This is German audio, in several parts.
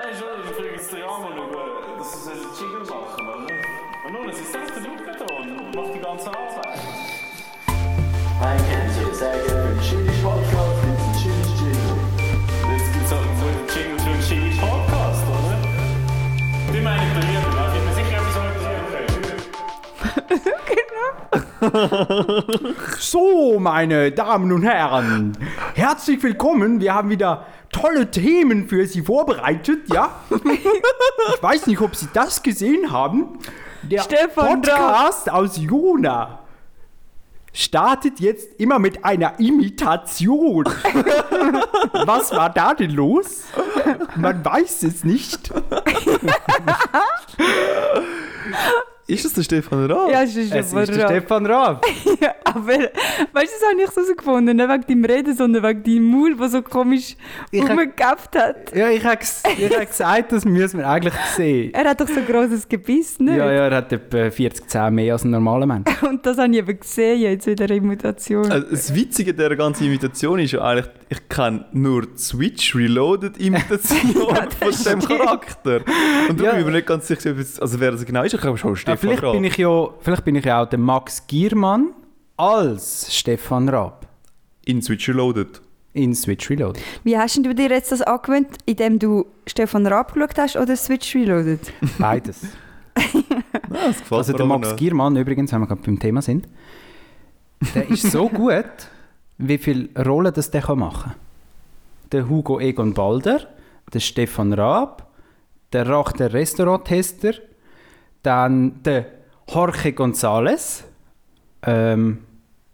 Nein, schon, ich frage jetzt den Jan über, dass sie einen Jingle machen, oder? Und nun, es ist selbst der da und macht die ganze Arbeit. Ein Kennzeichen, sehr gerne für den Chili Podcast, gibt es einen Chili Jingle. Jetzt gibt es halt so einen Jingle für einen Jingle Podcast, oder? Die meine ich bei mir, da bin mir sicher, etwas organisieren So, meine Damen und Herren, herzlich willkommen. Wir haben wieder tolle Themen für Sie vorbereitet, ja? Ich weiß nicht, ob Sie das gesehen haben. Der Stefan Podcast aus Jona startet jetzt immer mit einer Imitation. Was war da denn los? Man weiß es nicht. Ist das der Stefan Raab? Ja, es ist Es aber ist der Stefan Raab. Ja, aber weißt du, das habe ich so herausgefunden. Nicht wegen deinem Reden, sondern wegen deinem Maul, der so komisch rumgegapft hat. Ja, ich habe ich hab gesagt, das müssen wir eigentlich sehen. Er hat doch so ein grosses Gebiss, nicht? Ja, ja, er hat etwa 40 Zähne mehr als ein normaler Mensch. Und das habe ich eben gesehen, jetzt wieder in Mutation. Also das Witzige dieser ganzen Imitation ist ja eigentlich, ich kenne nur die Switch Reloaded Imitation von dem stimmt. Charakter. Und darum Ja. bin ich mir nicht ganz sicher, ob es- also wer das genau ist. Ich glaube schon Stefan vielleicht, Raab. bin ich ja, vielleicht bin ich ja auch der Max Giermann als Stefan Raab In Switch Reloaded. in Switch Reload. Wie hast du dir jetzt das angewöhnt, indem du Stefan Raab geschaut hast oder Switch Reloaded? Beides. Das gefällt Also der Max. Giermann übrigens, wenn wir gerade beim Thema sind, der ist so gut, wie viele Rollen das der kann machen kann. Der Hugo Egon Balder, der Stefan Raab, der Rach der Restauranttester, dann der Jorge González, ähm,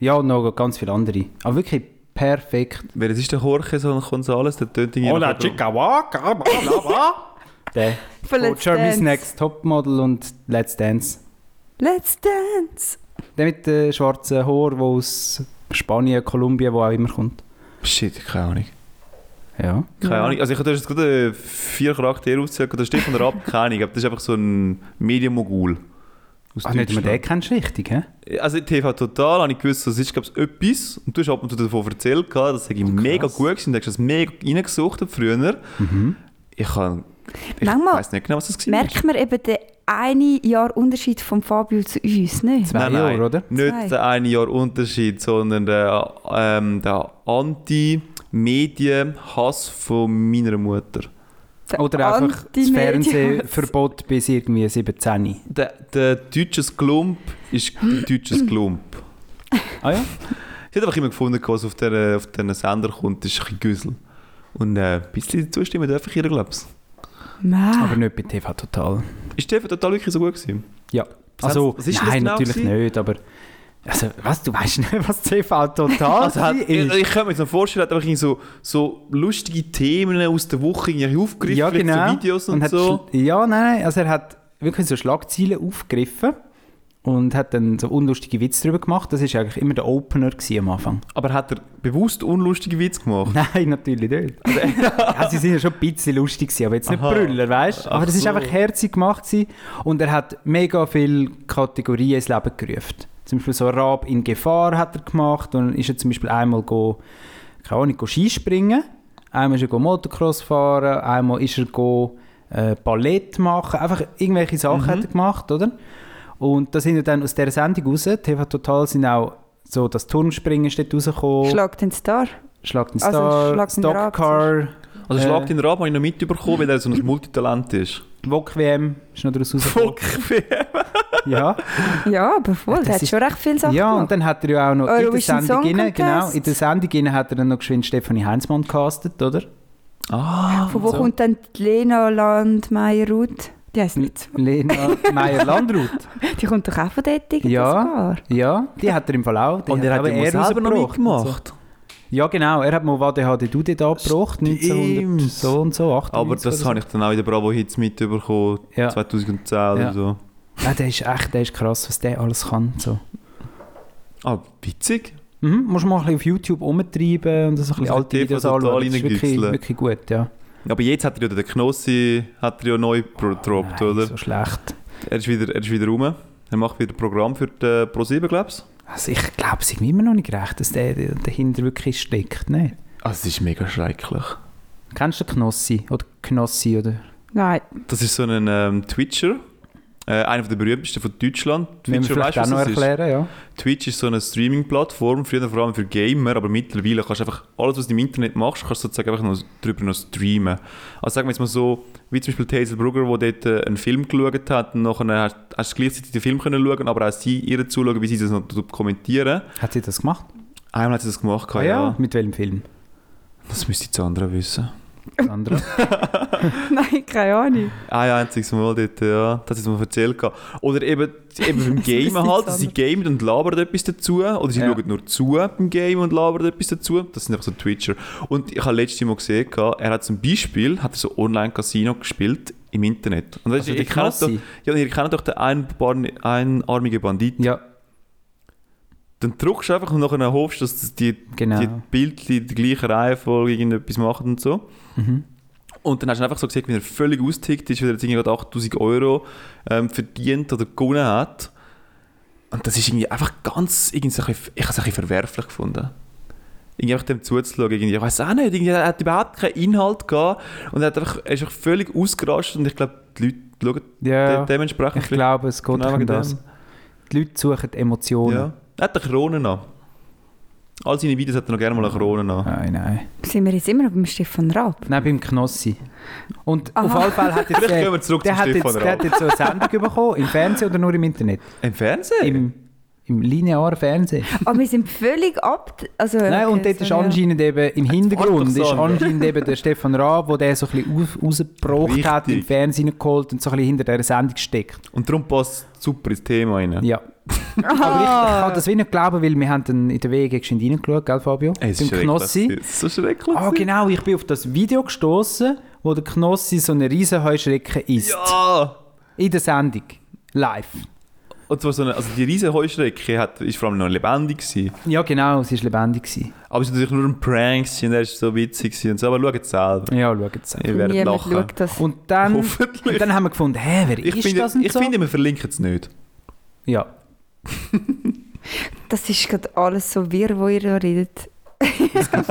ja und noch ganz viele andere. Aber wirklich perfekt. Wer ist der Jorge González? Der tönt irgendwie Hola chica waka, bla, bla, bla. Der Von Let's Jeremy's Dance. Next Topmodel und Let's Dance. Let's Dance! Der mit dem schwarzen Haar, der aus Spanien, Kolumbien, wo auch immer kommt. Shit, keine Ahnung. Ja. Keine Ja. Ahnung. Also ich habe jetzt gerade äh, vier Charaktere ausgezählt. Der Stefan Raab, keine Ahnung. aber Das ist einfach so ein Medienmogul. Aus Ach, nicht, wenn Deutschland. den kennst du richtig, hä? Also TV Total habe ich gewusst, das ist glaube ich etwas. Und du hast ab und zu davon erzählt, das sei mega gut gewesen. Du hast das mega reingesucht früher. Ich kann... Ich Manchmal weiß nicht genau, was das war. Merkt man eben den einen Jahr Unterschied von Fabio zu uns, nicht? Zwei Jahre, oder? Nicht Zwei. der eine Jahr Unterschied, sondern der, ähm, der Anti-Medien-Hass von meiner Mutter. Der Oder einfach das. Fernsehverbot bis irgendwie 17. Der, der deutsches Glump ist deutsches Glump. Ah ja? Ich habe einfach immer gefunden, was auf diesen auf diesen Sender kommt, ist ein bisschen Güssel. Und äh, ein bisschen zustimmen darf ich ihr, glaube ich. Nein. Aber nicht bei TV Total. Ist TV total wirklich so gut gewesen? Ja. Was Also, hat- was ist denn das nein, genau natürlich gewesen? nicht, aber... Also, was, du weißt nicht, was TV Total Also hat, ich, ist? ich kann mir jetzt noch vorstellen, hat einfach so, so lustige Themen aus der Woche irgendwie aufgegriffen, ja, genau. so Videos und, hat so. Ja, nein, nein, also er hat wirklich so Schlagzeilen aufgegriffen und hat dann so unlustige Witze darüber gemacht. Das war eigentlich immer der Opener am Anfang. Aber hat er bewusst unlustige Witze gemacht? Nein, natürlich nicht. ja, sie sind ja schon ein bisschen lustig gewesen, aber jetzt nicht Aha. Brüller, weißt du? Aber Ach das ist so. einfach herzig gemacht gewesen. und er hat mega viele Kategorien ins Leben gerufen. Zum Beispiel so Rab in Gefahr hat er gemacht und dann ist er zum Beispiel einmal go, keine Ahnung, go Skispringen, einmal ist er go Motocross fahren, einmal ist er go äh, Ballett machen, einfach irgendwelche Sachen Mhm. hat er gemacht, oder? Und da sind ja dann aus dieser Sendung raus, TV Total sind auch so das Turmspringen ist dort rausgekommen. Schlag den Star. Schlag den Also, Star, Rab Stockcar, Also Äh. Schlag den Rab habe ich noch mitbekommen, weil er so ein Multitalent ist. Wok WM ist noch daraus rausgekommen. Ja. Ja, aber voll, Das der hat ist- schon recht viel Sachen ja, und gemacht. dann hat er ja auch noch in der Sendung, rein, genau, in der Sendung rein hat er dann noch geschwind Stefanie Heinzmann gecastet, oder? Ah, Von wo so. kommt dann die Lena Landmeier-Ruth? Die heisst nicht so. Lena Meyer-Landrut. Die kommt doch auch von dort Ja. Ja, die hat er im Fall auch. Die und er hat aber ja selber noch und mitgemacht. So. Ja, genau. Er hat mal «Wade HD du dort angebracht», 1900 so und so, 98 Aber das habe ich dann auch in der Bravo Hits mitbekommen, Ja. 2010 Ja. oder so. Ja, der ist echt der ist krass, was der alles kann. So. Ah, witzig. Mhm, musst mal ein bisschen auf YouTube umtreiben und so ein bisschen alte Videos anschauen. Das ist wirklich, wirklich gut, ja. Aber jetzt hat er ja den Knossi hat er ja neu gedroppt, Nein, oder? so schlecht. Er ist wieder, er ist wieder rum. Er macht wieder ein Programm für die äh, Pro7, glaubst Also ich glaube es irgendwie immer noch nicht recht, dass der dahinter wirklich steckt. Nicht? Also es ist mega schrecklich. Kennst du Knossi oder Knossi oder Nein. Das ist so ein ähm, Twitcher. Äh, einer der berühmtesten von Deutschland. Müssen wir auch weißt du, noch ist? erklären, ja. Twitch ist so eine Streaming-Plattform, früher vor allem für Gamer, aber mittlerweile kannst du einfach alles, was du im Internet machst, kannst du sozusagen einfach noch drüber noch streamen. Also sagen wir jetzt mal so, wie zum Beispiel Hazel Brugger, die dort äh, einen Film geschaut hat und nachher hast, hast du gleichzeitig den Film können schauen, aber auch sie ihr zuschauen, wie sie das noch kommentieren. Hat sie das gemacht? Einmal hat sie das gemacht, Ah ja. Mit welchem Film? Das müsste jetzt andere wissen. Sandra? Nein, keine Ahnung. Ein einziges Mal dort, ja. Das sie mir erzählt. Oder eben, eben beim Gamen halt, sie gamen und labern etwas dazu. Oder sie Ja. schauen nur zu beim Game und labern etwas dazu. Das sind einfach so Twitcher. Und ich habe letztes Mal gesehen, er hat zum Beispiel hat so Online-Casino gespielt im Internet. Und das Also ist, ihr, kennt doch, ja, ihr kennt doch den einarmigen Bandit. Ja, Dann drückst du einfach und nachher hoffst, dass die, genau. die Bildchen in der gleichen Reihenfolge irgendetwas machen und so. Mhm. Und dann hast du einfach so gesehen, wie er völlig austickt ist, wie er jetzt irgendwie gerade 8000 Euro ähm, verdient oder gewonnen hat. Und das ist irgendwie einfach ganz, irgendwie so ein bisschen, ich habe es ein bisschen verwerflich gefunden. Irgendwie einfach dem zuzuschauen, irgendwie, ich weiß auch nicht, irgendwie, er hat überhaupt keinen Inhalt gehabt und er, hat einfach, er ist einfach völlig ausgerastet und ich glaube, die Leute schauen Ja, de dementsprechend ich glaube, es geht genau um das. Die Leute suchen Emotionen. Ja. Er hat eine Krone an. All seine Videos hat er noch gerne mal eine Krone an. Nein, nein. Sind wir jetzt immer noch beim Stefan Raab? Nein, beim Knossi. Und Aha. auf jeden Fall hat jetzt, Vielleicht der, gehen wir zurück der, zum hat jetzt, Stefan der hat Raab. jetzt so eine Sendung bekommen, im Fernsehen oder nur im Internet? Im Fernsehen? Im, im linearen Fernsehen. Aber wir sind völlig ab... Also, Nein, und dort ist so, ja. anscheinend eben im Hintergrund ist anscheinend eben der Stefan Raab, der den so ein bisschen aus, rausgebracht hat, im Fernsehen geholt und so ein bisschen hinter dieser Sendung steckt. Und darum passt es super ins Thema rein. Ja. Aber ich, ich kann das wie nicht glauben, weil wir haben dann in der Wege geschwind reingeschaut, gell Fabio? Es ist Beim. Knossi. Ist so schrecklich. Ah, genau, ich bin auf das Video gestoßen, wo der Knossi so eine riesen Heuschrecke isst. Ja! In der Sendung. Live. Und zwar so eine, also die riesen Heuschrecke hat, ist vor allem noch lebendig gewesen. Ja, genau, sie war lebendig. Gewesen. Aber es war natürlich nur ein Prank gewesen, und er ist so witzig gewesen und so. Aber schaut selber. Ja, schaut es. Ihr werdet Niemand lachen. schaut das. Und dann, Hoffentlich. und dann haben wir gefunden, hä, wer Ich, ist finde, das und ich so? finde, wir verlinken es nicht. ja. Das ist gerade alles so wirr, wo ihr da redet.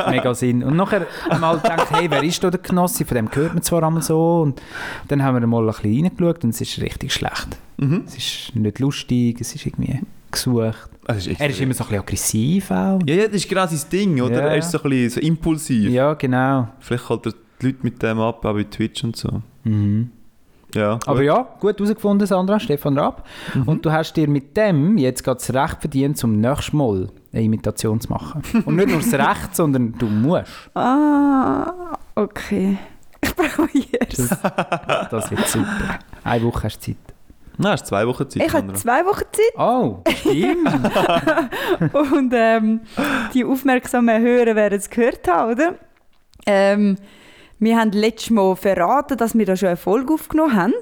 Mega Sinn. Und nachher wir halt gedacht, hey, wer ist da der Knossi? Von dem hört man zwar einmal so. Und dann haben wir mal ein bisschen reingeschaut und es ist richtig schlecht. Mhm. Es ist nicht lustig, es ist irgendwie gesucht. Das ist Er ist immer so ein bisschen aggressiv auch. ja, ja, das ist genau sein Ding, oder? Ja. Er ist so ein bisschen so impulsiv. Ja, genau. Vielleicht holt er die Leute mit dem ab, auch bei Twitch und so. Mhm. Ja. Aber ja, gut herausgefunden, Sandra, Stefan Raab. Mhm. Und du hast dir mit dem jetzt gerade das Recht verdient, zum nächsten Mal eine Imitation zu machen. Und nicht nur das Recht, sondern du musst. Ah, okay. Ich probiere es. Das, das wird super. Eine Woche hast du Zeit. Nein, hast zwei Wochen Zeit. Ich habe zwei Wochen Zeit Oh, stimmt. und ähm, die aufmerksamen Hörer werden es gehört haben, oder? Ähm, wir haben letztes Mal verraten, dass wir da schon eine Folge aufgenommen haben.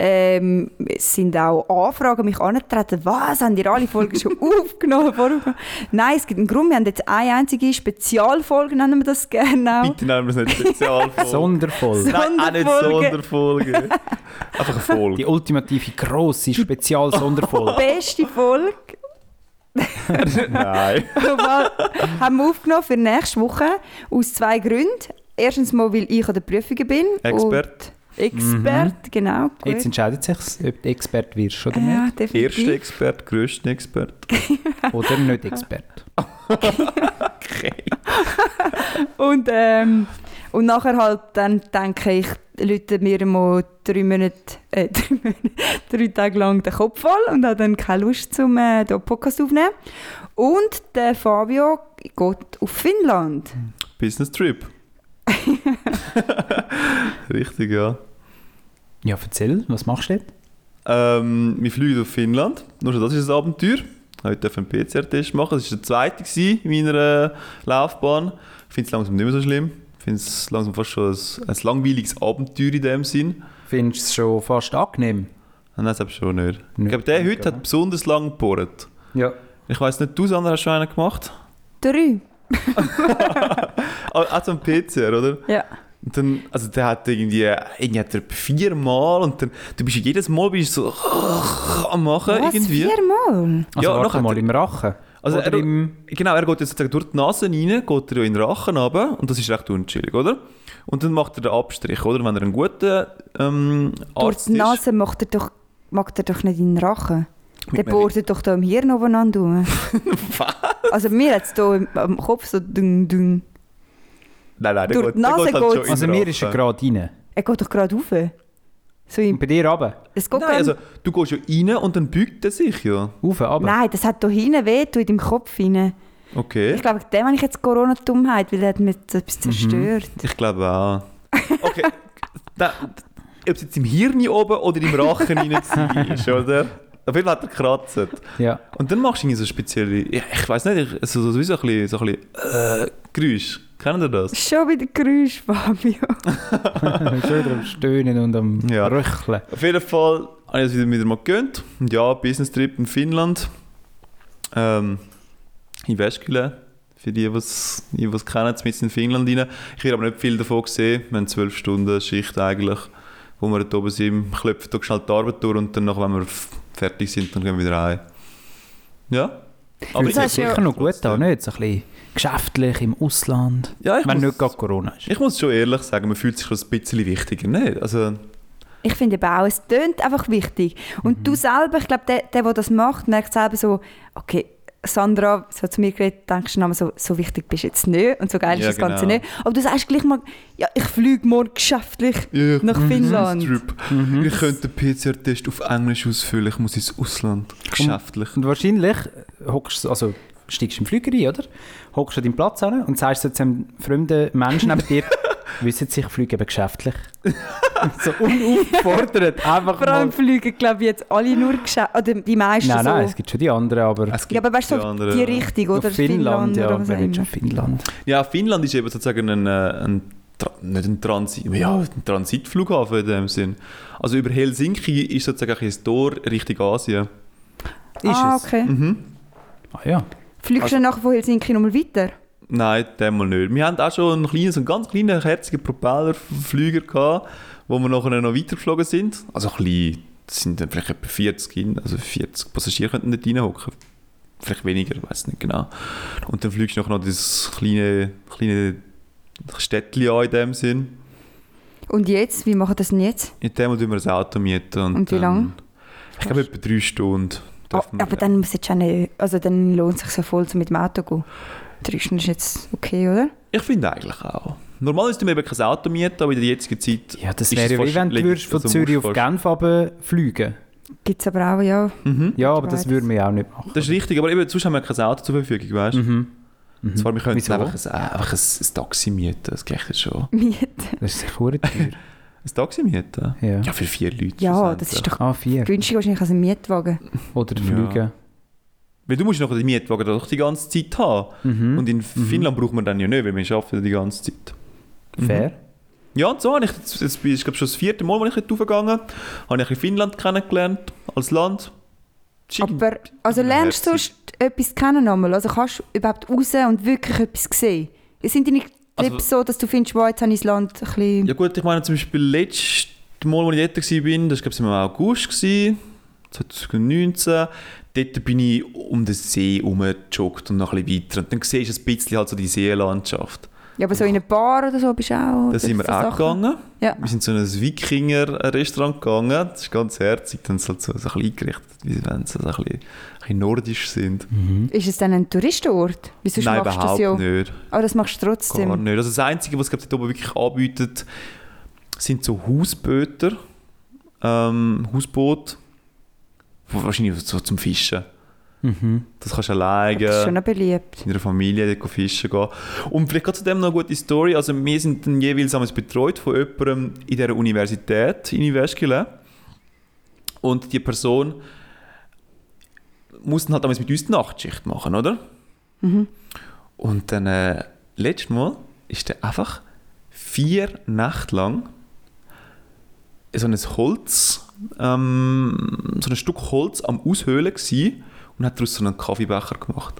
Ähm, es sind auch Anfragen an mich angetreten, was, haben ihr alle Folgen schon aufgenommen? Nein, es gibt einen Grund, wir haben jetzt eine einzige Spezialfolge, nennen wir das gerne auch. Bitte nennen wir es nicht Spezialfolge. Sondervoll. Nein, auch nicht Sonderfolge. Sonderfolge. Einfach eine Folge. Die ultimative, grosse Spezial-Sonderfolge. Beste Folge Nein. Haben wir aufgenommen für nächste Woche aus zwei Gründen. Erstens mal, weil ich an der Prüfung bin. Expert. Expert, genau. Gut. Jetzt entscheidet sich, ob du Expert wirst oder ja, nicht. definitiv. Erster Expert, grösster Expert. Oder nicht Expert. Und, ähm, und nachher halt dann denke ich, Leute mir mal drei Monate, äh, drei, Monate, drei Tage lang den Kopf voll und habe dann keine Lust zum äh, hier Podcast aufnehmen. Und der Fabio geht auf Finnland. Business Trip. Richtig, ja. Ja, erzähl, was machst du dort? Ähm, wir fliegen auf Finnland. Nur schon das ist ein Abenteuer. Heute durfte ich einen PCR-Test machen. Das war der zweite gewesen in meiner äh, Laufbahn. Ich finde es langsam nicht mehr so schlimm. Ich finde es langsam fast schon ein, ein langweiliges Abenteuer in dem Sinn. Findest du es schon fast angenehm? Nein, das habe ich schon nicht. Ich Nicht glaube, der heute hat besonders lang gebohrt. Ja. Ich weiss nicht, du, Sandra, hast schon einen gemacht? Drei. Ah, Auch zum PCR, oder? Ja. Und dann, also der hat irgendwie, irgendwie hat er viermal und dann, du bist jedes Mal bist du so am machen Was, irgendwie. viermal? Also Ja, warte nachher- mal im Rachen. Also oder er, im... genau, er geht jetzt sozusagen durch die Nase rein, geht er ja in den Rachen runter und das ist recht unchillig, oder? Und dann macht er den Abstrich, oder? Wenn er einen guten ähm, Durch Arzt die ist. Nase macht er doch, macht er doch nicht in den Rachen. Der bohrt er doch da im Hirn aufeinander rum. Also mir hat es hier im, am Kopf so ding, ding. Nein, nein, der Durch die Nase geht halt in Also mir ist er gerade rein. Er geht doch gerade rauf. So Und bei dir runter? es geht Nein, also du gehst ja rein und dann beugt er sich ja. Rauf, runter? Nein, das hat hier hinten weh, in deinem Kopf rein. Okay. Ich glaube, dem habe ich jetzt Corona-Dummheit, weil der hat mir jetzt Mhm. etwas zerstört. Ich glaube auch. Okay. da, ob es jetzt im Hirn oben oder im Rachen rein ist, oder? Auf jeden Fall hat er gekratzt. Ja. Und dann machst du irgendwie so spezielle, ja, ich weiß nicht, ich- so, so, wie so ein bisschen, so ein bisschen äh, Geräusch. Kennen ihr das? Schon wieder Geräusch, Fabio. Schon wieder am Stöhnen und am Ja. Röcheln. Auf jeden Fall habe ich es wieder, wieder mal gegönnt. Und ja, Business Trip in Finnland. Ähm, in Veskyle. Für die, die es kennen, mit in Finnland rein. Ich habe aber nicht viel davon gesehen. Wir haben zwölf Stunden Schicht eigentlich, wo wir dort oben sind. Klopfen da schnell die Arbeit durch und dann, nachher, wenn wir fertig sind, dann gehen wir wieder heim. Ja. Aber hast ja- sicher noch gut an, nicht? So ein bisschen geschäftlich im Ausland. ja, ich, Wenn muss, nicht gerade Corona ist. ich muss schon ehrlich sagen, man fühlt sich ein bisschen wichtiger. Nicht? Also, Ich finde eben auch, es tönt einfach wichtig. Und du selber, ich glaube, der, der, der das macht, merkt selber so, okay, Sandra, so zu mir geredet, denkst du so, so wichtig bist du jetzt nicht und so geil ist Ja, das Ganze genau. nicht. Aber du sagst gleich mal, ja, ich fliege morgen geschäftlich ja, nach Finnland. Trip. Ich könnte den PCR-Test auf Englisch ausfüllen, ich muss ins Ausland. Geschäftlich. Und wahrscheinlich hockst du, also steigst du im Flüger ein, oder? Hockst du an deinen Platz an und sagst so zu einem fremden Menschen neben dir, wissen Sie, ich fliege eben geschäftlich. so unaufgefordert, einfach Vor mal. allem fliegen, glaube ich, jetzt alle nur geschäftlich, oder die meisten Nein, so. nein, es gibt schon die anderen, aber Es gibt ja, aber weißt du, die so anderen. die Richtung, oder? auf Finnland, ja, wer will schon. Finnland? Ja, Finnland ist eben sozusagen ein, äh, ein Tra nicht ein Transit, ja, ein Transitflughafen in dem Sinn. Also über Helsinki ist sozusagen ein Tor Richtung Asien. Ist ah, es? okay. Mhm. Ah ja. Fliegst Also- du dann nachher von Helsinki nochmal weiter? Nein, dem mal nicht. Wir haben auch schon einen kleinen, so einen ganz kleinen, herzigen Propellerflüger gehabt, wo wir nachher noch weitergeflogen sind. Also klein, das sind dann vielleicht etwa 40, hin- also 40 Passagiere könnten dort reinhocken. Vielleicht weniger, ich weiß nicht genau. Und dann fliegst du nachher noch das kleine, kleine Städtchen an in dem Sinn. Und jetzt, wie machen das denn jetzt? In dem tun wir ein Auto mieten. Und, Und wie dann- lang? Ich glaube etwa drei Stunden. Oh, wir- aber dann muss jetzt nicht, also dann lohnt es sich so voll, so mit dem Auto zu gehen. Drei Stunden ist jetzt okay, oder? Ich finde eigentlich auch. Normalerweise tun wir eben kein Auto mieten, aber in der jetzigen Zeit Ja, das ist wäre es ja wie wenn du würdest von also Zürich auf Genf fliegen Gibt es aber auch, ja. Mhm. Ja, aber das würden wir auch nicht machen. Das ist richtig, aber eben, sonst haben wir kein Auto zur Verfügung, weißt du? Mhm. Mhm. Zwar, wir könnten einfach, ein, einfach ein, ein Taxi mieten, das geht jetzt schon. Mieten. Das ist sicher teuer. Ein Taxi mieten? Ja. Ja, für vier Leute. Ja, das ist doch Ah, vier. günstiger wahrscheinlich als ein Mietwagen. Oder Ja. Weil du musst noch den Mietwagen doch die ganze Zeit haben. Mhm. Und in Finnland braucht man dann ja nicht, weil wir arbeiten die ganze Zeit. Fair. Ja, und so habe ich, jetzt, jetzt ich glaube schon das vierte Mal, als ich dort raufgegangen habe ich in Finnland kennengelernt, als Land. Schick- Aber, also lernst du sonst etwas kennen nochmal? Also kannst du überhaupt raus und wirklich etwas sehen? Sind deine Trips Also- so, dass du findest, wow, jetzt habe ich das Land ein bisschen... Ja gut, ich meine zum Beispiel letztes Mal, als ich dort war, das war glaube ich im August, gewesen, 2019, dort bin ich um den See herumgejoggt und noch ein bisschen weiter. Und dann siehst du ein bisschen halt so die Seelandschaft. Ja, aber so in eine Bar oder so bist du auch? Da sind wir so auch Sachen? gegangen. Ja. Wir sind zu einem Wikinger-Restaurant gegangen. Das ist ganz herzig. Dann halt so, so ein bisschen eingerichtet, wie wenn sie so ein bisschen, ein bisschen nordisch sind. Ist es dann ein Touristenort? Wieso Nein, machst das überhaupt ja? nicht. Aber das machst du trotzdem. Gar nicht. Also das Einzige, was es dort oben wirklich anbietet, sind so Hausböter, ähm, Hausboote, wahrscheinlich so zum Fischen. Mhm. Das kannst du alleine Das ist schon beliebt. in der Familie dort fischen gehen. Und vielleicht zu dem noch eine gute Story. Also wir sind dann jeweils betreut von jemandem in dieser Universität in Jyväskylä. Und die Person muss dann halt damals mit uns die Nachtschicht machen, oder? Und dann äh, letztes Mal ist er einfach vier Nächte lang so ein Holz, ähm, so ein Stück Holz am Aushöhlen gsi und hat daraus so einen Kaffeebecher gemacht.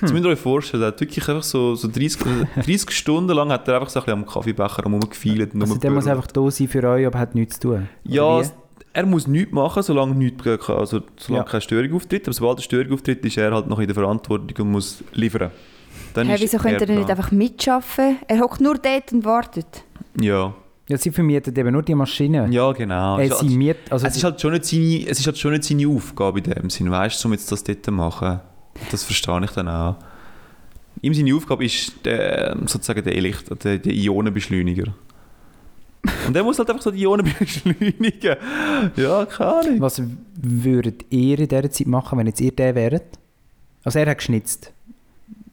Jetzt müsst ihr euch vorstellen, er hat wirklich einfach so, so 30, 30 Stunden lang hat er einfach so ein bisschen am Kaffeebecher rumgefeilt Also der muss einfach da sein für euch, aber hat nichts zu tun. Ja, er muss nichts machen, solange, nichts, also, solange Ja. keine Störung auftritt. Aber sobald eine Störung auftritt, ist er halt noch in der Verantwortung und muss liefern. Dann Hey, wieso könnte er nicht einfach mitschaffen? Er hockt nur dort und wartet. Ja, Ja, sie vermietet eben nur die Maschine. ja genau. Äh, Es ist sie halt- miet, also es, ist halt schon nicht seine, es ist halt schon nicht seine Aufgabe in dem Sinn, weißt du, um jetzt das dort zu machen. Das verstehe ich dann auch. Ihm seine Aufgabe ist der, sozusagen der, Elektro der, der Ionenbeschleuniger. Und der muss halt einfach so die Ionen beschleunigen. Ja, keine Ahnung. was würdet ihr in dieser Zeit machen, wenn jetzt ihr der wäret? Also er hat geschnitzt.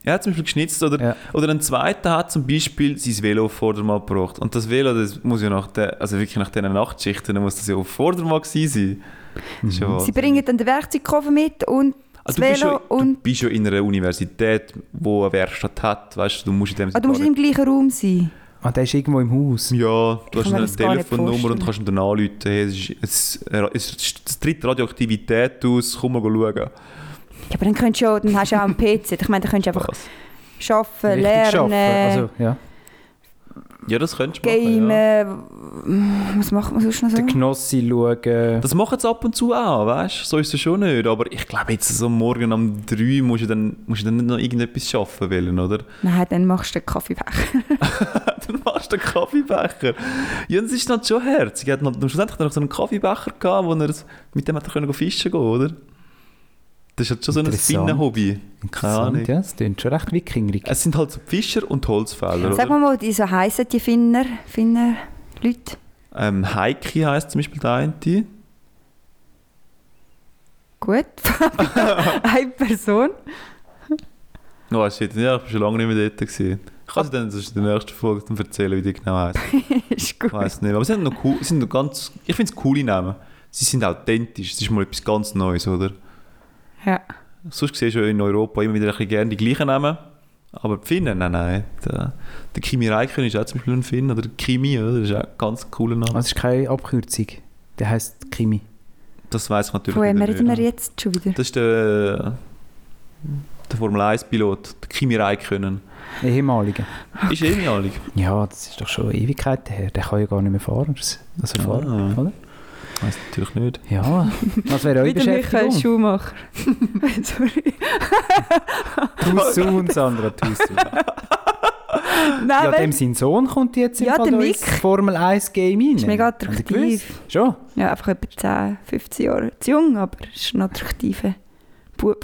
Er hat zum Beispiel geschnitzt oder, Ja. oder ein zweiter hat zum Beispiel sein Velo auf Vordermann gebracht. Und das Velo, das muss ja nach der, also wirklich nach diesen Nachtschichten, dann muss das ja auf Vordermann gewesen sein. Ja Sie bringen dann den Werkzeugkoffer mit und das Also du, bist Velo ja, du bist ja in einer Universität, wo eine Werkstatt hat, weißt du, du musst in dem Ah, du musst im gleichen Raum sein. Ah, der ist irgendwo im Haus. Ja, du kann hast eine Telefonnummer und kannst ihm dann anrufen, hey, es, ist, es, es, es tritt Radioaktivität aus, komm mal schauen. Ja, aber dann, könntest du ja, dann hast du auch einen PC. Ich meine, dann könntest du einfach Was? arbeiten, Richtig lernen, arbeiten. Also, ja. Ja, das könntest du machen, gamen. ja. Was macht man sonst noch so? Den Knossi schauen. Das machen sie ab und zu auch, weißt du? So ist es schon nicht. Aber ich glaube, jetzt so morgen um 3 musst du dann, musst du dann nicht noch irgendetwas schaffen wollen, oder? Nein, dann machst du den Kaffeebecher. dann machst du einen Kaffeebecher. Ja, das ist dann schon herzig. Er hat noch, schlussendlich hat er noch so einen Kaffeebecher gehabt, wo er, mit dem hat er können fischen gehen, oder? Das ist halt schon so ein. Spinnenhobby. Keine Ahnung. Interessant, ja. Das klingt schon recht wikingerig. Es sind halt so Fischer und Holzfäller, Sag mal, mal, die so heissen die Finner, Finner Leute? Ähm, Heiki heisst zum Beispiel der eine. Gut. Eine Person. Oh, shit, ja, ich war schon lange nicht mehr dort. Gewesen. Ich kann dir dann in der nächsten Folge dann erzählen, wie die genau heisst. ist Ich gut. weiß nicht. Aber sie sind noch cool, sie sind noch ganz, ich finde es coole Namen. Sie sind authentisch. Es ist mal etwas ganz Neues, oder? Ja. Sonst siehst du ja in Europa immer wieder ein bisschen gerne die gleichen Namen. Aber die Finnen, nein, nein. Der, der Kimi Räikkönen ist auch zum Beispiel ein Finn. Oder der Kimi, oder? das ist auch ein ganz cooler Name. Das ist keine Abkürzung. Der heißt Kimi. Das weiß ich natürlich Von wem nicht. reden wir jetzt schon wieder? Das ist der, der Formel 1-Pilot, der Kimi Räikkönen. Ehemalige. Ist eh ehemalig. Ja, das ist doch schon Ewigkeiten her. Der kann ja gar nicht mehr fahren. Das, das er fahren, Ah. oder? Weiß natürlich nicht. Ja, was wäre eure Wieder Michael Beschäftigung? Schumacher. Sorry. Too soon, Sandra, too soon. Nein, Ja, dem sein Sohn kommt jetzt im Ja, Fall der ins Mick. Formel 1 Game rein. ist mega attraktiv. Schon? Ja, einfach etwa 10, 15 Jahre zu jung, aber ist ein attraktiver Bub.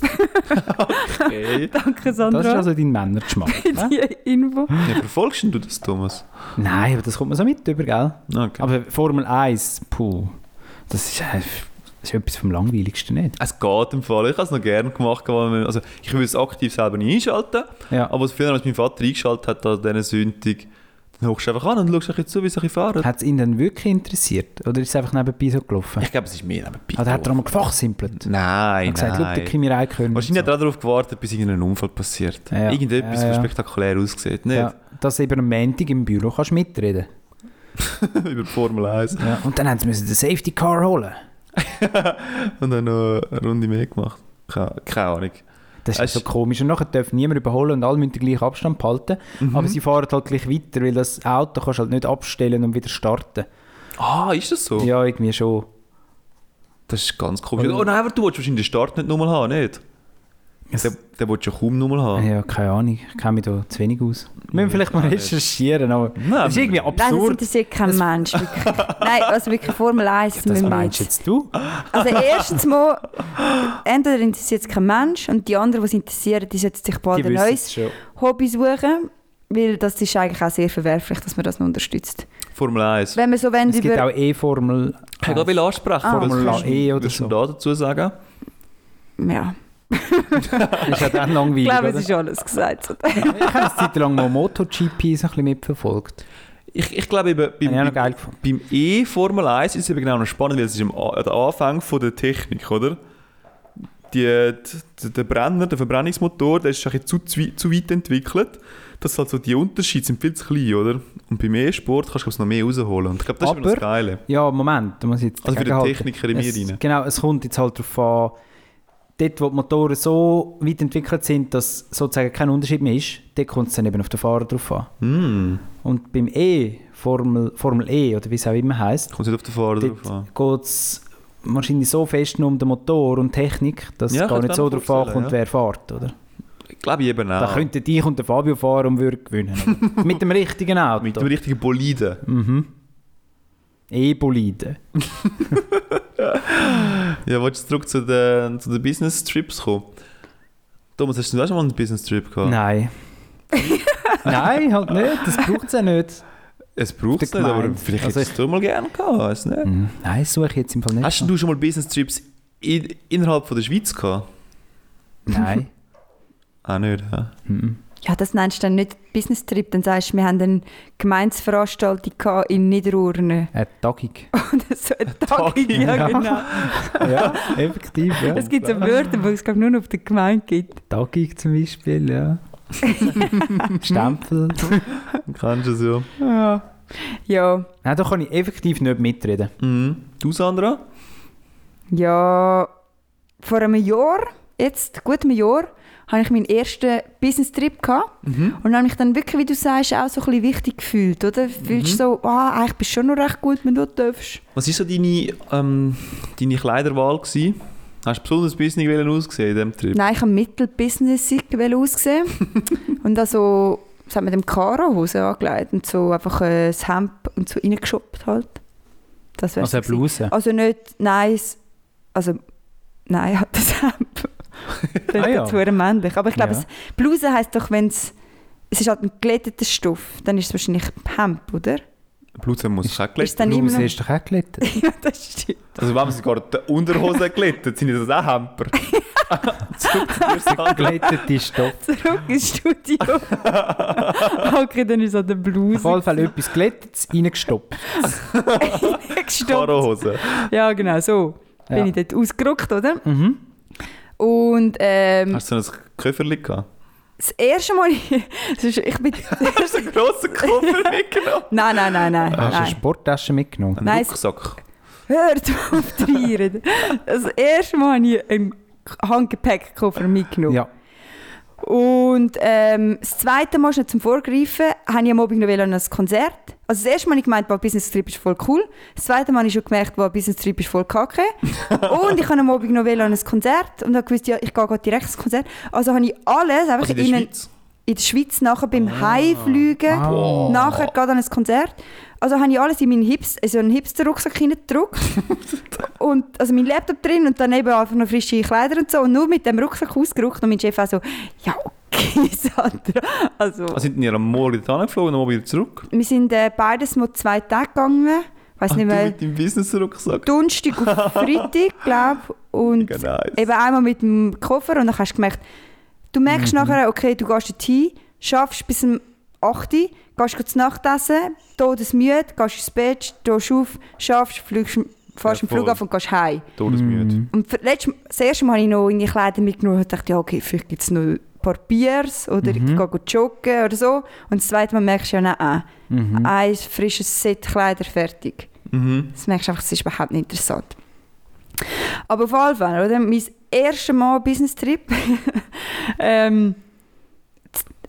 Okay. Danke, Das ist Sandra. also dein Männergeschmack. die Info. ja, verfolgst du das, Thomas? Nein, aber das kommt man so mit über, gell? Okay. Aber Formel 1, puh, das ist, äh, das ist etwas vom Langweiligsten, nicht? Es geht im Fall. Ich habe es noch gerne gemacht. man- Also, ich will es aktiv selber nicht einschalten. Ja. Aber früher, als mein Vater eingeschaltet hat, an diesen Sonntag, dann hockst du einfach an und schaust bisschen zu, wie sie fahren. Hat es ihn dann wirklich interessiert? Oder ist es einfach nebenbei so gelaufen? Ich glaube, es ist mehr nebenbei. Oder hat er einmal gefachsimpelt? Nein, Und gesagt, schau, der nein. Kimi Räikkönen. Wahrscheinlich hat und er darauf gewartet, bis irgendein Unfall passiert. Ja. Irgendetwas, Ja, was ja. spektakulär aussieht. so. Nicht? Ja, dass du eben am Montag im Büro kannst mitreden Über die Formel 1. ja. Und dann haben sie den Safety Car holen. Und dann noch eine Runde mehr gemacht. Keine, keine Ahnung. Das ist so komisch. Und nachher darf niemand überholen und alle müssen den gleichen Abstand behalten. Mhm. Aber sie fahren halt gleich weiter, weil das Auto kannst halt nicht abstellen und wieder starten. Ah, ist das so? Ja, irgendwie schon. Das ist ganz komisch. Oh nein, aber du willst wahrscheinlich den Start nicht nochmal haben, nicht? Es- Der, der willst du ja kaum nochmal haben. Ja, keine Ahnung. Ich kenne mich da zu wenig aus. Wir müssen vielleicht mal recherchieren, aber Nein, das ist irgendwie Nein, das absurd. interessiert kein Mensch. Wirklich. Nein, also wirklich Formel 1. Das meinst jetzt- jetzt du? Also erstens mal, entweder interessiert es kein Mensch und die anderen, die es interessieren, die sollten sich bald ein neues. Hobby suchen. Weil das ist eigentlich auch sehr verwerflich, dass man das noch unterstützt. Formel 1. Wenn wir so Es gibt auch E-Formel. Ich kann gerade ansprechen. Ah, was Formel du- E oder würdest du so. da dazu sagen? Ja, ist ja dann ich langweilig, glaube, oder? es ist alles gesagt. Ich habe eine Zeit lang mal MotoGP so ein bisschen mitverfolgt. Ich, ich glaube, eben, ich beim, gefunden. beim E-Formel 1 ist es eben genau noch spannend, weil es ist am der Anfang von der Technik, oder? Die, die, der Brenner, der Verbrennungsmotor, der ist ein bisschen zu, zu, weit entwickelt. Das halt so, die Unterschiede sind viel zu klein, oder? Und beim E-Sport kannst du ich, noch mehr rausholen. Und ich glaube, das ist Aber- das Geile. Ja, Moment, da muss ich jetzt Also für den. Techniker in mir es, rein. Genau, es kommt jetzt halt darauf an, dort wo die Motoren so weit entwickelt sind, dass sozusagen kein Unterschied mehr ist, dort kommt es dann eben auf den Fahrer drauf an. Hm. Und beim E, Formel, Formel E oder wie es auch immer heisst, Kommt nicht auf den Fahrer drauf an. geht es wahrscheinlich so fest nur um den Motor und Technik, dass Ja, es gar nicht so vorstellen, ankommt, ja. wer fährt, oder? Glaube ich eben Da auch. könnte ich und der Fabio fahren und würden gewinnen. Mit dem richtigen Auto. Mit dem richtigen Boliden. mhm. E-Bolide. Ja, willst du zurück zu den, zu den Business-Trips kommen? Thomas, hast du auch schon mal einen Business-Trip gehabt? Nein. Nein, halt nicht. Das braucht es ja nicht. Es braucht es nicht, aber vielleicht Also hättest du mal gerne gehabt, weiss nicht. Mhm. Nein, suche ich jetzt im Fall nicht. Hast du schon mal Business-Trips in, innerhalb von der Schweiz gehabt? Nein. Auch nicht, ja. Ja, das nennst du dann nicht Business-Trip, dann sagst du, wir haben eine Gemeinsveranstaltung in Niederurne. Eine Tagung. Oder so eine Tagung, ja, ja. genau. ja, effektiv, ja. Es gibt so Wörter, die es nur noch auf der Gemeinde gibt. Tagung zum Beispiel, ja. Stempel. Kannst du so. Ja. Ja, Nein, da kann ich effektiv nicht mitreden. Mhm. Du, Sandra? ja vor einem Jahr, jetzt gut einem Jahr, habe ich meinen ersten Business-Trip gehabt. Mhm. Und habe mich dann wirklich, wie du sagst, auch so ein bisschen wichtig gefühlt, oder? Fühlst du so, ah, eigentlich bist du schon noch recht gut, wenn du darfst. Was war so deine, ähm, deine Kleiderwahl? Gewesen? Hast du besonders business ausgesehen in diesem Trip? Nein, ich habe mittelbusinessig aussehen. und also, was hat mit dem Karo-Hose angelegt und so einfach äh, das Hemd und so reingeschoppt halt. Das Also eine. Bluse. Also nicht, nein, also, nein, hat das Hemd. Das Ah, ist ja. verdammt männlich. Aber ich glaube, Ja. Bluse heisst doch, wenn es, es ist halt ein glätteter Stoff, dann ist es wahrscheinlich Hemd, oder? Bluse muss ich auch Ist glätten. dann immer Bluse noch... ist doch auch glättet. ja, das stimmt. Also wenn man sogar die Unterhose glättet, sind das auch Hemper. Zurück. Glättete Stoff. Zurück ins Studio. okay, dann ist es an der Auf Bluse. jeden Fall etwas Glättetes reingestoppt. gestoppt. Karohose. Ja, genau, so Ja. bin ich dort ausgerückt, oder? Mhm. Und ähm, Hast du so ein Köfferli gehabt? das erste Mal... das ist- ich bin... Hast du einen grossen Koffer mitgenommen? nein, nein, nein, nein. Hast du eine. Sporttasche mitgenommen? Einen Nein, Rucksack. Hört auf zu. Das erste Mal habe ich einen Handgepäckkoffer mitgenommen. Ja. Und ähm, das zweite Mal, schon zum Vorgreifen, habe ich am Abend noch an ein Konzert. Also das erste Mal habe ich gemeint, wow, Business Trip ist voll cool. Das zweite Mal habe ich schon gemerkt, wow, Business Trip ist voll kacke. und ich habe am Abend noch an ein Konzert und habe gewusst, ja, ich gehe gerade direkt ins Konzert. Also habe ich alles einfach Also in der in, einen- Schweiz? in der Schweiz nachher beim Heimfliegen, Ah. nachher geht an ein Konzert. Also habe ich alles in meinen Hips, also einen Hipster-Rucksack hineingedrückt. und also mein Laptop drin und dann eben einfach noch frische Kleider und so. Und nur mit dem Rucksack ausgerückt und mein Chef auch so, ja okay, Sandra. Also, Also sind ihr am Morgen wieder angeflogen und am wieder zurück? wir sind äh, beides mal zwei Tage gegangen. Ich weiß Ach, nicht mehr. mit deinem Business-Rucksack? Donnerstag auf Freitag, glaube Und Mega nice. eben einmal mit dem Koffer und dann hast du gemerkt, du merkst nachher, okay, du gehst dorthin, schaffst bis um 8 Uhr, gehst gut zu Nacht essen, todesmüde, gehst ins Bett, stehst auf, schaffst, fliegst, fährst Ja, im Flug voll. auf und gehst heim. Todesmüde. Und für, letztes, das erste Mal habe ich noch in die Kleider mitgenommen und dachte, ja, okay, vielleicht gibt es noch ein paar Biers oder ich gehe joggen oder so. Und das zweite Mal merkst du ja, nein, Mhm. ein frisches Set Kleider fertig. Mhm. Das merkst du einfach, das ist überhaupt nicht interessant. Aber auf jeden Fall, oder? Mein erstes Mal Business-Trip. ähm,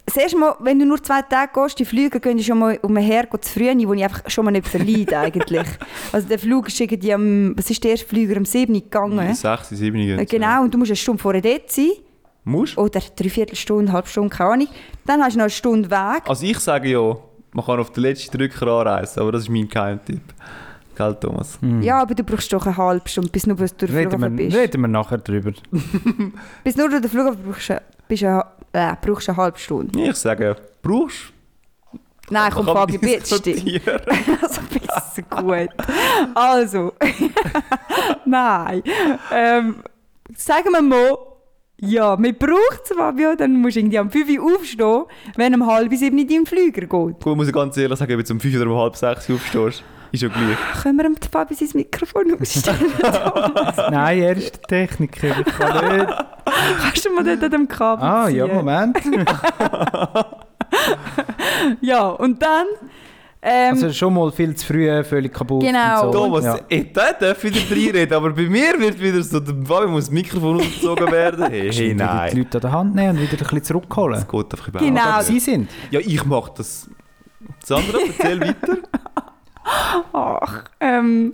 das erste Mal, wenn du nur zwei Tage gehst, die Flüge gehen schon mal umher, gehen zu früh, wo ich einfach schon mal nicht verleide eigentlich. Also der Flug ist irgendwie am, was ist der erste Flüger, am 7 Uhr gegangen. 6, 7 Äh, Genau, und du musst eine Stunde vorher dort sein. Musst? Oder dreiviertel Stunde, eine halbe Stunde, keine Ahnung. Dann hast du noch eine Stunde Weg. Also ich sage ja, man kann auf den letzten Drücker anreisen, aber das ist mein Geheimtipp. Gell, Thomas? Ja, aber du brauchst doch eine halbe Stunde, bis nur du durch den Flughafen wir, bist. reden wir nachher drüber. Bis nur durch den Flughafen brauchst du, bist du, äh, brauchst du eine halbe Stunde. Ich sage, brauchst Nein, komm, Fabio, bitte diskutieren. Also, besser gut. Also, nein. Ähm, sagen wir mal, ja, man braucht es, Fabio, dann musst du irgendwie am 5 Uhr aufstehen, wenn um halb sieben in deinem Flüger geht. Gut, muss ich ganz ehrlich sagen, wenn du um 5 oder um halb 6 Uhr aufstehst, ist ja gleich. Können wir dem Fabio sein Mikrofon ausstellen? Nein, er ist der Techniker. Ich kann nicht. Kannst du mal dort an dem Kabel Ah, ja, ziehen? Moment. Ja, und dann... Ähm, Also schon mal viel zu früh, völlig kaputt. Genau. Und so. Thomas, Ja. ich der darf wieder reinreden, aber bei mir wird wieder so, der Fabi muss das Mikrofon ausgezogen werden. Hey, hey wieder die nein. Leute an der Hand nehmen und wieder ein bisschen zurückholen. Das geht einfach überhaupt Genau. nicht. Sie sind. Ja, ich mache das. Sandra, erzähl weiter. Ach, ähm...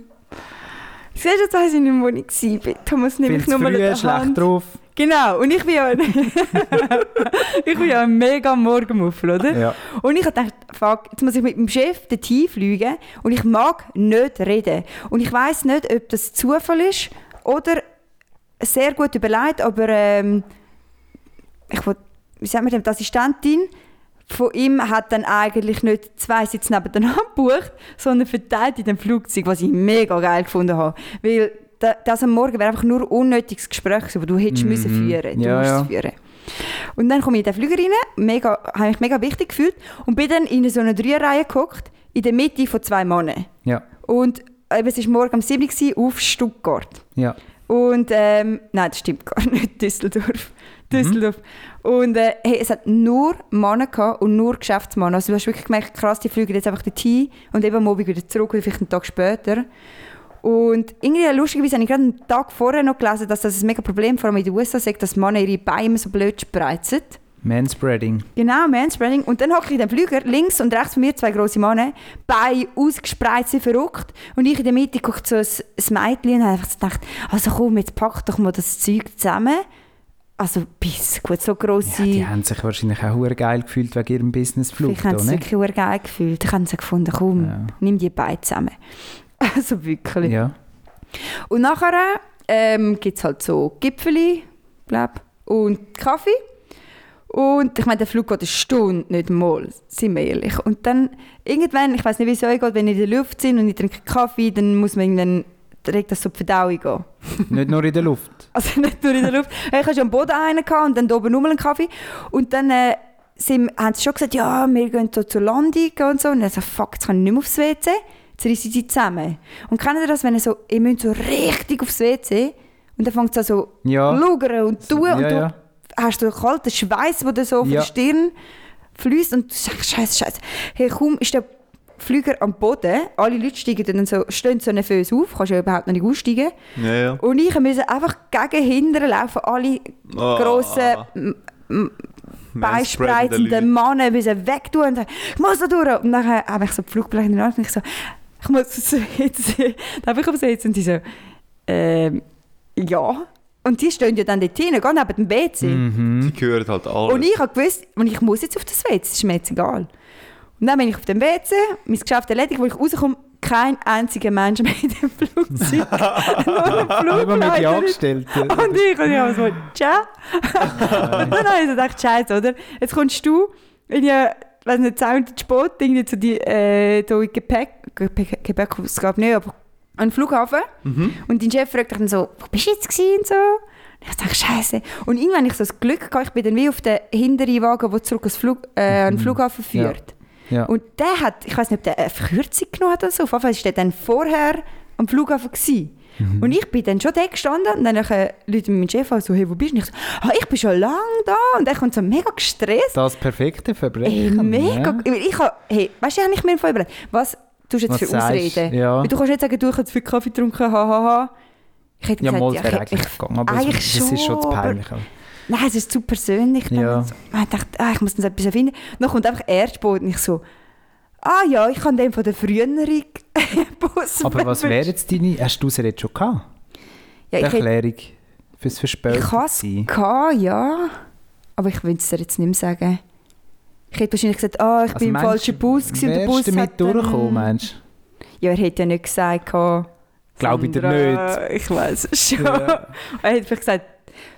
Siehst du, jetzt weiss ich nicht mehr, wo ich war. Thomas, nehme ich nur mal an der schlecht Hand. drauf. Genau, und ich bin ja, ich bin ja ein mega Morgenmuffel, oder? Ja. Und ich gedacht, fuck, jetzt muss ich mit dem Chef dorthin fliegen und ich mag nicht reden. Und ich weiß nicht, ob das Zufall ist oder sehr gut überlegt, aber ähm, ich will, wie sagt man dem, die Assistentin von ihm hat dann eigentlich nicht zwei Sitze nebeneinander gebucht, sondern verteilt in dem Flugzeug, was ich mega geil gefunden habe. Weil da- das am Morgen wäre einfach nur unnötiges Gespräch, aber du hättest müssen führen. Du Mhm. Ja, musst ja. führen. Und dann komme ich in den Flüger rein, mega, habe mich mega wichtig gefühlt und bin dann in so einer Dreierreihe gehockt, in der Mitte von zwei Männern. Ja. Und äh, es war morgen um 7 Uhr auf Stuttgart. Ja. Und ähm, nein, das stimmt gar nicht, Düsseldorf. Düsseldorf. Und äh, hey, es hat nur Männer gehabt und nur Geschäftsmänner. Also du hast wirklich gemerkt, krass, die fliegen jetzt einfach dorthin und eben am Abend wieder zurück oder vielleicht einen Tag später. Und irgendwie lustigerweise habe ich gerade einen Tag vorher noch gelesen, dass das ein mega Problem vor allem in den USA ist, dass Männer ihre Beine so blöd spreizen. Manspreading. Genau, Manspreading. Und dann hocke ich in dem Flüger, links und rechts von mir zwei grosse Männer, Beine ausgespreizt, verrückt. Und ich in der Mitte gucke so ein, ein Mädchen und habe einfach gedacht, also komm, jetzt pack doch mal das Zeug zusammen. Also bis, gut, so grosse... Ja, die haben sich wahrscheinlich auch hure geil gefühlt wegen ihrem Businessflug. Da, sie es wirklich sehr geil gefühlt. Ich habe sie gefunden, komm, Ja. nimm die Beine zusammen. Also wirklich. Ja. Und nachher ähm, gibt es halt so Gipfeli, glaub, und Kaffee. Und ich meine, der Flug geht eine Stunde, nicht mal, sind wir ehrlich. Und dann irgendwann, ich weiß nicht, wie es euch geht, wenn ihr in der Luft sind und ich trinke Kaffee, dann muss man irgendwann, direkt das so die Verdauung gehen. Nicht nur in der Luft. Also nicht nur in der Luft. Ich hatte schon am Boden einen und dann da oben nochmal einen Kaffee. Und dann äh, sind, haben sie schon gesagt, ja, wir gehen so zur Landung und so. Und dann so, fuck, jetzt kann ich nicht mehr aufs WC. Jetzt reissen sie zusammen. Und kennt ihr das, wenn ihr so, ihr müsst so richtig aufs WC und dann fängt es an so Ja. lugern und tun Ja, und du ja. hast so einen kalten Schweiß, der dir so auf Ja. der Stirn fließt und du sagst, scheiße, scheiße. Hey, kaum ist der Flüger am Boden, alle Leute steigen dann so, stehen so nervös auf, kannst ja überhaupt noch nicht aussteigen. Ja, ja. Und ich musste einfach gegen hinten laufen, alle Ah. grossen, beispreizenden Männer müssen wegtun und sagen, ich muss da durch. Und dann habe ich so die Flugblätter in und ich so, ich muss aufs WC. Dann habe ich aufs WC und die so, ähm, ja. Und die stehen ja dann dort hin, gehen neben dem WC. Mhm. Die gehören halt alle. Und ich habe gewusst, und ich muss jetzt auf das WC, das ist mir jetzt egal. Und dann bin ich auf dem WC, mein Geschäft erledigt, wo ich rauskomme, kein einziger Mensch mehr in dem Flugzeug. Nur ein Aber mit den Flugleiter. Angestellten. Und ich, und ich habe so, ciao. und dann habe ich so gedacht, scheiße, oder? Jetzt kommst du in ja, weiß nicht, 10 Minuten zu spät, irgendwie zu die, äh, da in Gepäck, Gepäck, Gepäckausgabe nicht, aber an Flughafen. Und dein Chef fragt dann so, wo bist du jetzt gewesen? und so. Und ich dachte, scheiße. Und irgendwann ich so das Glück gehabt, ich bin dann wie auf den hinteren Wagen, der zurück ans Flug, äh, an den Flughafen Ja. führt. Ja. Und der hat, ich weiß nicht, ob der eine Verkürzung genommen hat oder so. Auf jeden Fall war der dann vorher am Flughafen. Gewesen. Mhm. Und ich bin dann schon da gestanden und dann äh, Leute mit meinem Chef an, so, hey, wo bist du? Und ich so, ah, ich bin schon lange da. Und er kommt so mega gestresst. Das perfekte Ey, Verbrechen. mega. ne? Ich habe, hey, weißt du, ich habe mich mir vorbereitet. Was tust du jetzt Was für sagst, Ausreden? ja. Weil Du kannst nicht sagen, du hast jetzt viel Kaffee getrunken, hahaha. Ich hätte Ja, gesagt, mal, ja, es ich, eigentlich ich, gegangen, aber eigentlich das, das ist schon zu schon, peinlich. Nein, es ist zu persönlich. Dann Ja. so. Ich dachte, ah, ich muss so etwas erfinden. Dann kommt einfach Erdboden und ich so, ah ja, ich kann den von der früheren Bus. Aber was wäre jetzt deine... Hast du sie jetzt schon gehabt? Ja, Die ich hätte- Erklärung fürs ich Verspätet kann es ja. Aber ich will es dir jetzt nicht mehr sagen. Ich hätte wahrscheinlich gesagt, ah, ich Also bin im falschen Bus gewesen und der Bus damit hat durchgekommen, meinst Ja, er hätte ja nicht gesagt, gehabt, Glaube ich dir Sandra, Ich weiß es schon. Ja. Er hätte vielleicht gesagt,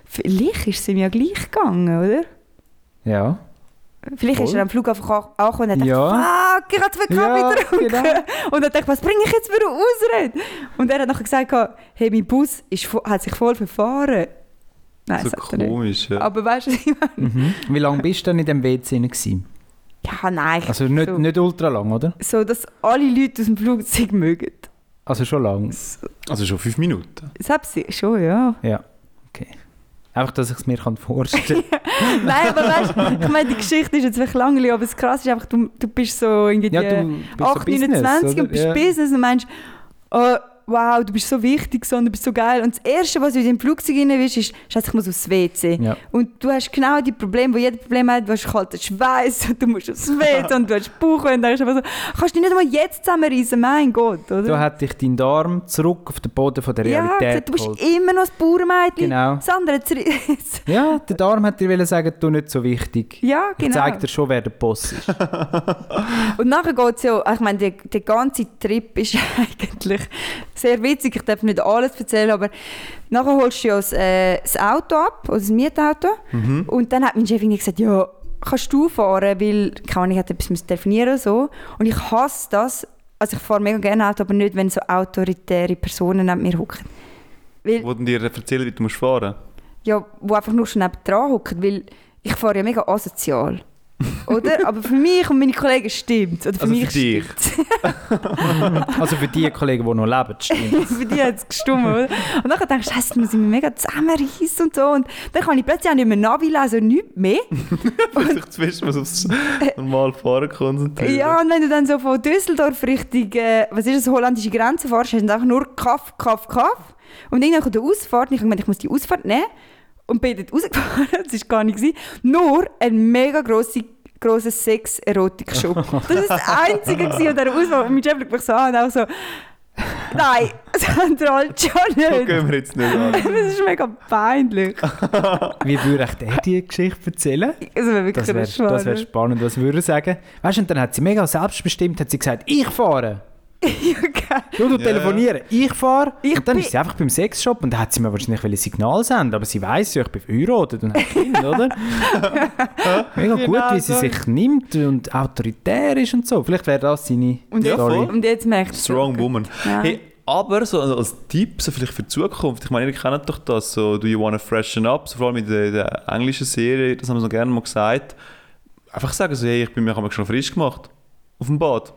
vielleicht ist es ihm ja gleich gegangen, oder? Ja. Vielleicht ist Voll. er am Flughafen an- angekommen und hat Ja. gedacht, fuck, ich habe viel Kaffee Ja, getrunken. genau. Und er dachte, was bringe ich jetzt für eine Ausrede? Und er hat nachher gesagt, hey, mein Bus ist, hat sich voll verfahren. Nein, so komisch, ja. Aber weißt du, was ich meine? Mhm. Wie lange bist du denn in dem WC gewesen? Ja, nein. Also nicht, so, nicht ultra lang, oder? so, dass alle Leute aus dem Flugzeug mögen. Also schon lang. Also schon fünf Minuten. Ich schon, ja. Ja. Einfach, dass ich es mir kann vorstellen kann. Nein, aber weißt du, ich meine, die Geschichte ist jetzt wirklich langweilig, aber das Krasse ist einfach, du, du bist so irgendwie ja, du bist 8, so Business, 29 oder? und bist ja. Business und meinst, oh, wow, du bist so wichtig, so, und du bist so geil. Und das Erste, was du in dem Flugzeug rein willst, ist, Scheiße, ich muss aufs WC. Ja. Und du hast genau die Probleme, die jeder Problem hat. Du hast kalten Schweiß und du musst aufs WC und du hast Bauch und denkst einfach so, kannst du nicht einmal jetzt zusammenreißen, mein Gott, oder? Da hat dich dein Darm zurück auf den Boden von der ja, Realität gesagt, du bist geholt. immer noch das Bauernmädchen. Genau. Das andere Ja, der Darm hat dir wollen sagen, du nicht so wichtig. Ja, Ich genau. zeig dir schon, wer der Boss ist. Und nachher geht es ja, ich meine, der, der ganze Trip ist eigentlich sehr witzig. Ich darf nicht alles erzählen, aber nachher holst du ja das, äh, das Auto ab, oder das Mietauto. Und dann hat mein Chef irgendwie gesagt, ja, kannst du fahren, weil, Ahnung, ich hätte etwas telefonieren so. Und ich hasse das. Also ich fahre mega gerne Auto, aber nicht, wenn so autoritäre Personen neben mir hocken. Weil, Wo dir erzählen, wie du musst fahren ja, wo einfach nur schon nebendran hocken, weil ich fahre ja mega asozial. Oder? Aber für mich und meine Kollegen stimmt Oder für Also für mich dich? stimmt's. Also für die Musik, die noch leben, stimmt. für die hat es gestummt, oder? Und dann denkst du, Scheiße, muss ich mich mega zusammenreißen und so. Und dann kann ich plötzlich auch nicht mehr Navi lesen, nichts mehr. Sich zwischen was aufs normale Fahren konzentrieren. Ja, und wenn du dann so von Düsseldorf Richtung, äh, was ist das, holländische Grenze fährst, hast du einfach nur Kaff, Kaff, Kaff. Und irgendwann kommt die Ausfahrt und ich habe gemeint, ich muss die Ausfahrt nehmen. Und bin dort rausgefahren, das war gar nicht. gewesen. Nur ein mega grosser grosser Sex-Erotik-Shop. Das war das Einzige gewesen an dieser Ausfahrt. Und mein Chef schaut mich so an und auch so, nein, Sandra, halt schon So nicht. gehen wir jetzt nicht an. Das ist mega peinlich. Wie würde ich dir die Geschichte erzählen? Also wirklich Das wäre eine Schwaner. das wär spannend, was würde er sagen. Weißt du, und dann hat sie mega selbstbestimmt hat sie gesagt, ich fahre. ja. Du, du Ja. telefonieren, ich fahre. Ich und dann bin- ist sie einfach beim Sexshop und dann hat sie mir wahrscheinlich ein Signal senden, aber sie weiß ja, ich bin verheiratet und habe Kind, oder? Mega gut, Genau wie sie so. sich nimmt und autoritär ist und so. Vielleicht wäre das seine Und, Ja, Story. voll. und jetzt merkst du... Strong Woman. Ja. Hey, aber so als Tipp, so vielleicht für die Zukunft, ich meine, ihr kennt doch das, so «Do you wanna freshen up?» so vor allem in der, der englischen Serie, das haben wir so gerne mal gesagt. Einfach sagen so, hey, ich bin mir schon frisch gemacht. Auf dem Bad.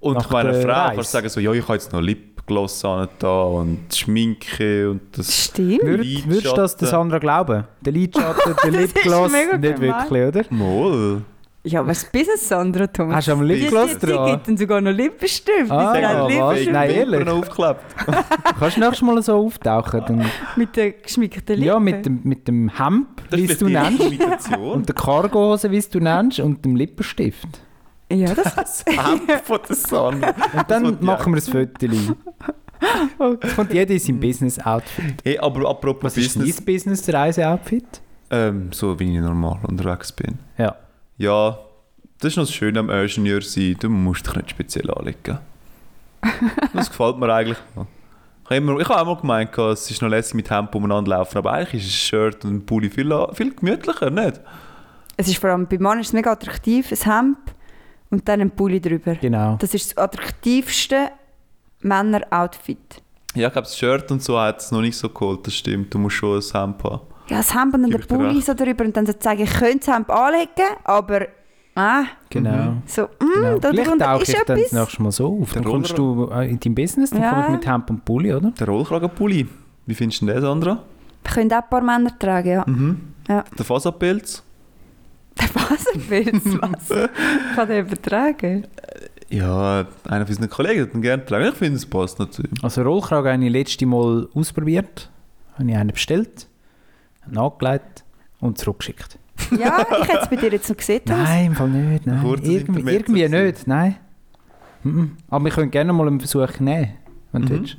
Und Nach ich meine, eine der Frau Reise. kannst sagen so, ja, ich habe jetzt noch Lipgloss an da und Schminke und das... Stimmt. Würd, würdest du das der Sandra glauben? Der Lidschatten, der Lipgloss, nicht gemein. wirklich, oder? Moll. Ja, was Business, Sandra, Thomas? Hast du am Lipgloss die, dran? gibt dann sogar noch Lippenstift. Ah, ja? Lippenstift Nein, ehrlich? noch aufgeklebt. Kannst du nächstes Mal so auftauchen? Dann, mit den geschminkten Lippen. ja, mit dem, mit dem Hemd, wie es du nennst. Und der Cargohose, wie es du nennst. Und dem Lippenstift. Ja, das... das Hemd von der Sandra. Und dann machen wir ein Foto. Okay. Es kommt jeder in sein Business-Outfit. Hey, aber apropos Was ist Business... dein Business-Reise-Outfit? Ähm, so wie ich normal unterwegs bin. Ja. Ja, das ist noch das Schöne am Ingenieur sein. Du musst dich nicht speziell anlegen. Das gefällt mir eigentlich noch. Ich habe immer- ich habe auch mal gemeint, es ist noch lässig mit Hemd umeinander laufen, aber eigentlich ist ein Shirt und ein Pulli viel, viel gemütlicher, nicht? Es ist vor allem bei Männern ist es mega attraktiv, ein Hemd und dann ein Pulli drüber. Genau. Das ist das attraktivste Männer-Outfit. Ja, ich glaube, das Shirt und so hat es noch nicht so geholt, das stimmt. Du musst schon ein Hemd haben. Ja, das Hemd und dann dir Pulli so drüber und dann so sagen, ich könnte das Hemd anlegen, aber ah, Genau. so, mm, genau. da Vielleicht tauche ist ich dann das nächste Mal so auf. Der Dann kommst du äh, in dein Business, dann Ja. komme ich mit Hemd und Pulli, oder? Der Rollkragenpulli, wie findest du den, Sandra? Können auch ein paar Männer tragen, ja. Mhm. Ja. Der Faserpilz? Der Faserpilz, was? Kann der übertragen? Ja, einer von unseren Kollegen hat ihn gerne getragen. Ich finde, es passt natürlich. Also Rollkragen habe ich letzte Mal ausprobiert. Habe ich einen bestellt, nachgelegt und zurückgeschickt. Ja, ich hätte es bei dir jetzt noch gesehen. Nein, im Fall nicht. Nein. Irgendwie, irgendwie nicht, nein. Mhm. Aber wir können gerne mal einen Versuch nehmen, wenn du Mhm. willst.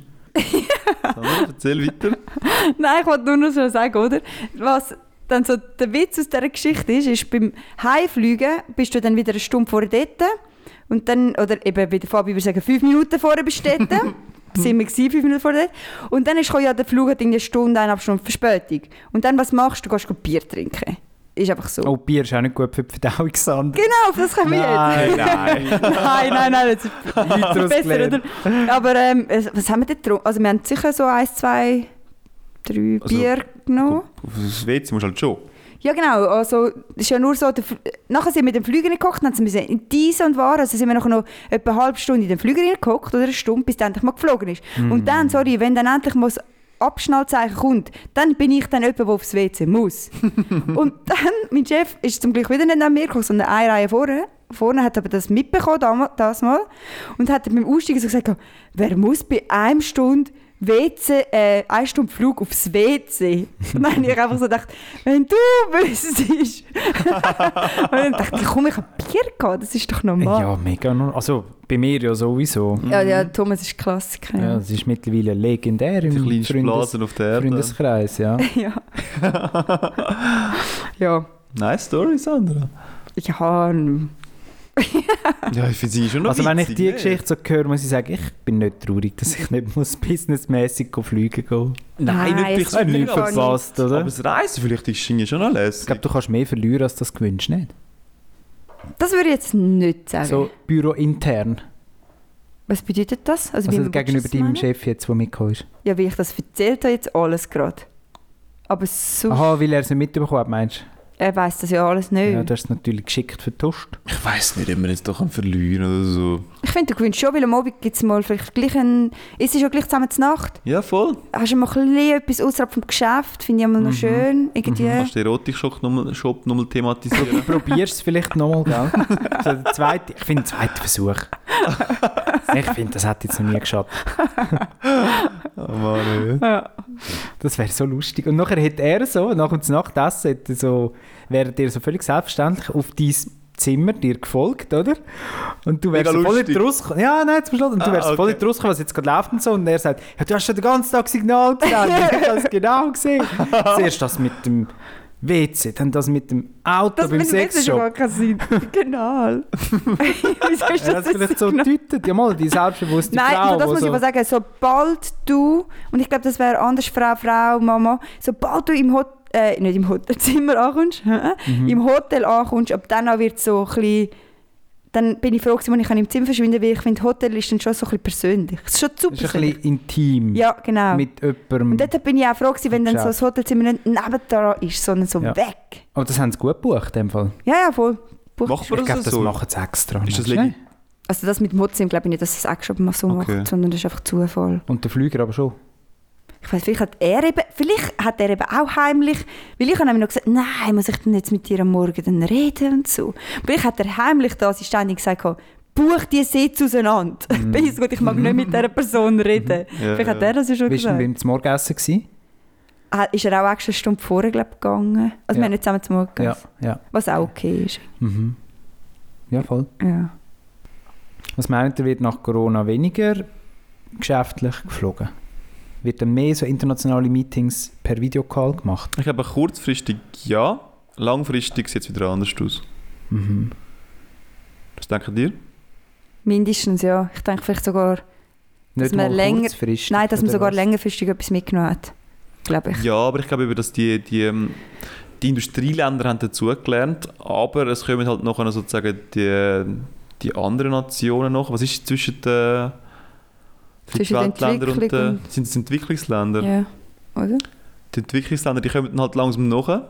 Sandra, erzähl weiter. Nein, ich wollte nur noch so sagen, oder? Was dann so der Witz aus dieser Geschichte ist, ist beim Heimfliegen bist du dann wieder eine Stunde vorher dort und dann, oder eben wie der Fabi würde sagen, fünf Minuten vorher bist du dort. sind wir gewesen, fünf Minuten vorher dort. Und dann ist ja der Flug hat eine Stunde, eineinhalb Stunden Verspätung. Und dann, was machst du? Du gehst Bier trinken. Ist einfach so. Oh, Bier ist auch nicht gut für die Verdauung, Sandra. Genau, auf das kommen wir jetzt. nein. nein, nein, nein, das ist besser, oder? Aber ähm, was haben wir denn getrunken? Also wir haben sicher so eins, zwei, drei Also, Bier genommen. Das WC musst du halt schon. Ja genau, also es ist ja nur so, der, nachher sind wir mit dem Flüger gekocht, dann sind wir in Diese und War, also sind wir nachher noch etwa eine halbe Stunde in den Flüger gekocht oder eine Stunde, bis der endlich mal geflogen ist. Und dann, sorry, wenn dann endlich mal das Abschnallzeichen kommt, dann bin ich dann jemand, der aufs WC muss. und dann, mein Chef ist zum Glück wieder nicht an mir gekommen, sondern eine Reihe vorne, vorne hat aber das mitbekommen, damals, das mal, und hat beim Aussteigen so gesagt, wer muss bei einer Stunde WC, äh, eine Stunde Flug aufs WC. Und dann habe ich einfach so gedacht, wenn du wüsstest. und dann dachte ich, komm, ich habe Bier gehabt, das ist doch normal. Ja, mega. nur- Also bei mir ja sowieso. Ja, ja, Thomas ist Klassiker. Ja, das ist mittlerweile legendär Die im kleinsten Freundes auf der Erde. Freundeskreis. Ja. ja. ja. Nice Story, Sandra. Ja, n- Ja, ich finde sie schon noch Also wenn ich witzig, die ne? Geschichte so höre, muss ich sagen, ich bin nicht traurig, dass ich nicht muss businessmäßig go fliegen gehen Nein, Nein, nicht gar nicht. verpasst, oder? Aber das Reisen vielleicht ist schon noch ich lässig. glaube, du kannst mehr verlieren, als das gewünscht, nicht? das würde ich jetzt nicht sagen. So bürointern. Was bedeutet das? Also, Also gegenüber deinem? Chef jetzt, der mitgekommen ist. Ja, wie ich das erzählt habe, jetzt alles gerade. Aber so, Aha, weil er es nicht mitbekommen hat, meinst du? Er weiß das ja alles nicht. Ja, du hast es natürlich geschickt vertuscht. Ich weiß nicht, ob man jetzt doch verlieren oder so. ich finde, du gewinnst schon, weil am Abend gibt es mal vielleicht gleich ein... Ist es schon gleich zusammen zur Nacht? Ja, voll. Hast du mal ein bisschen etwas außerhalb vom Geschäft? Finde ich immer noch Mhm. schön. Irgendwie. Kannst du den Erotik-Shop nochmal Shop nochmal thematisieren? Probier es vielleicht nochmal, gell? so der zweite, ich finde, der zweite Versuch. ich finde, das hat jetzt noch nie geschadet. oh Mann, ja. Ja. Das wäre so lustig. Und nachher hätte er so, nach dem Nachtessen, hätte so, wäre dir so völlig selbstverständlich auf dein Zimmer dir gefolgt, oder? Und du wärst so voll gekommen. Ja, nein, zum Schluss. Und du Ah, wärst so voll in okay. die Russe gekommen, was jetzt gerade läuft und so. Und er sagt, ja, du hast schon den ganzen Tag Signal gesehen. ich habe es genau gesehen. Zuerst das mit dem WC, dann das mit dem Auto Das beim mit dem Sexshop. gar kein Sinn. Genau. Wieso ist das hat vielleicht so gedeutet. Ja, mal, die selbstbewusste Nein, Frau. nur das muss so, ich aber sagen, sobald du, und ich glaube, das wäre anders, Frau, Frau, Mama, sobald du im Hotel, äh, nicht im Hotelzimmer ankommst, Mhm. im Hotel ankommst, ab dann an wird es so ein bisschen, dann bin ich froh gewesen, als ich im Zimmer verschwinden kann, weil ich finde, Hotel ist dann schon so ein bisschen persönlich. Es ist schon zu Das ist ein persönlich. bisschen intim Ja, genau. mit jemandem. und dort bin ich auch froh gewesen, wenn dann so das Hotelzimmer nicht nebendran ist, sondern so Ja. weg. aber das haben sie gut gebucht, in dem Fall. Ja, ja, voll. Bucht Macht man Ich das glaube, das so? machen sie extra. Ist das meinst du legi- nicht? Also das mit dem Hotelzimmer glaube ich nicht, dass das extra mal so Okay. macht, sondern das ist einfach Zufall. Und der Flüger aber schon. Ich weiß, vielleicht hat er eben, vielleicht hat er eben auch heimlich, weil ich habe noch gesagt, nein, muss ich denn jetzt mit dir am Morgen dann reden und so. Vielleicht hat er heimlich der Assistentin gesagt, buch die Sitze auseinander. Mhm. Bis gut, ich mag nicht mit dieser Person reden. Ja, vielleicht hat ja. er das ja schon Wie war gesagt. beim Morgenessen? Gewesen? Ah, Ist er auch eine Stunde vorher glaub, gegangen? Also wir Ja. haben nicht zusammen zum Morgen Ja, gegessen. ja. Was auch okay ist. Mhm. Ja, voll. Ja. Was meint ihr, wird nach Corona weniger geschäftlich geflogen? Wird dann mehr so internationale Meetings per Videocall gemacht? Ich glaube, kurzfristig ja, langfristig sieht es wieder anders aus. Mhm. Was denken ihr? Mindestens, ja. Ich denke vielleicht sogar, Nicht man mal länger- nein, dass man sogar was? längerfristig etwas mitgenommen hat. Glaube ich. Ja, aber ich glaube, eben, dass die, die, ähm, die Industrieländer haben dazugelernt, aber es kommen halt noch sozusagen die, die anderen Nationen noch. Was ist zwischen den Zwischen der Drittweltländern und den, sind es Entwicklungsländer? Ja. Oder? Die Entwicklungsländer, die kommen dann halt langsam nach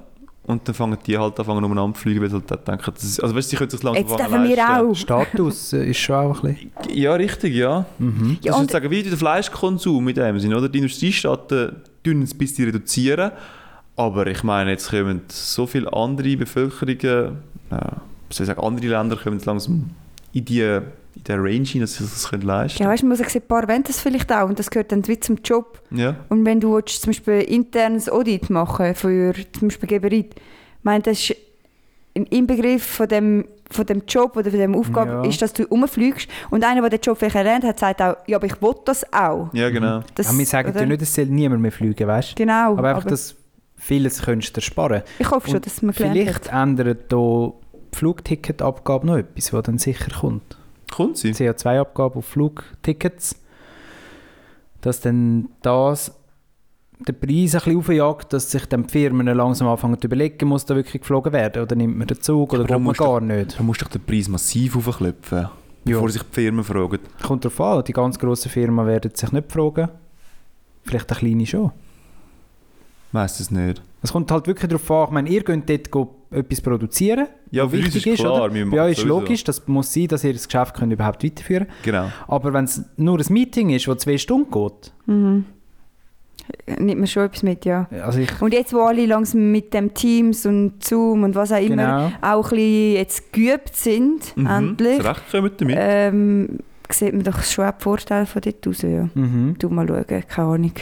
und dann fangen die halt an, umeinander zu fliegen, weil sie halt dort denken, das ist, also weißt, du, sie können sich langsam Jetzt anfangen dürfen wir leisten. auch. Status äh, ist schon auch ein bisschen... Ja, richtig, ja. Mhm. Ja, und- sozusagen wie der Fleischkonsum in dem Sinne, oder? Die Industriestaaten tun es ein bisschen reduzieren, aber ich meine, jetzt kommen so viele andere Bevölkerungen, was soll ich sagen, andere Länder kommen jetzt langsam in die, in der Range hinein, dass sie das können leisten Ja, weißt du, man muss sagen, ein paar wollen das vielleicht auch und das gehört dann wie zum Job. Ja. Und wenn du willst, zum Beispiel internes Audit machen für zum Beispiel Geberit, ich meine, das ist im Inbegriff von dem, von dem Job oder von dem Aufgabe, Ja. ist, dass du rumfliegst und einer, der den Job vielleicht erlernt hat, sagt auch, ja, aber ich will das auch. ja, genau. Das, ja, wir sagen oder? ja nicht, es soll niemand mehr fliegen, weißt du? Genau. Aber einfach, aber dass vieles könntest du dir sparen. ich hoffe schon, Und dass man gelernt Vielleicht hat. ändert da die Flugticketabgabe noch etwas, was dann sicher kommt. Kommt sie? CO2-Abgabe auf Flugtickets, dass dann das den Preis ein bisschen aufjagt, dass sich dann die Firmen langsam anfangen zu überlegen, muss da wirklich geflogen werden oder nimmt man den Zug oder kommt man gar nicht. Da musst du doch den Preis massiv aufklopfen, bevor sich die Firmen fragen. Kommt darauf an, die ganz grossen Firmen werden sich nicht fragen. Vielleicht eine kleine schon. Weiss es nicht. Es kommt halt wirklich darauf an, ich meine, ihr könnt dort go etwas produzieren, Ja, was für uns wichtig ist klar, oder? Bei euch ist logisch, das muss sein, dass ihr das Geschäft könnt überhaupt weiterführen könnt. Genau. Aber wenn es nur ein Meeting ist, das zwei Stunden geht, Mhm. Nimmt man schon etwas mit, ja. Also ich, Und jetzt, wo alle langsam mit dem Teams und Zoom und was auch immer genau. auch ein bisschen jetzt geübt sind, Mhm. endlich, Zurechtkommen damit. ähm, sieht man doch schon auch die Vorteile von dort raus. Ja. Mhm. Du mal schauen, keine Ahnung.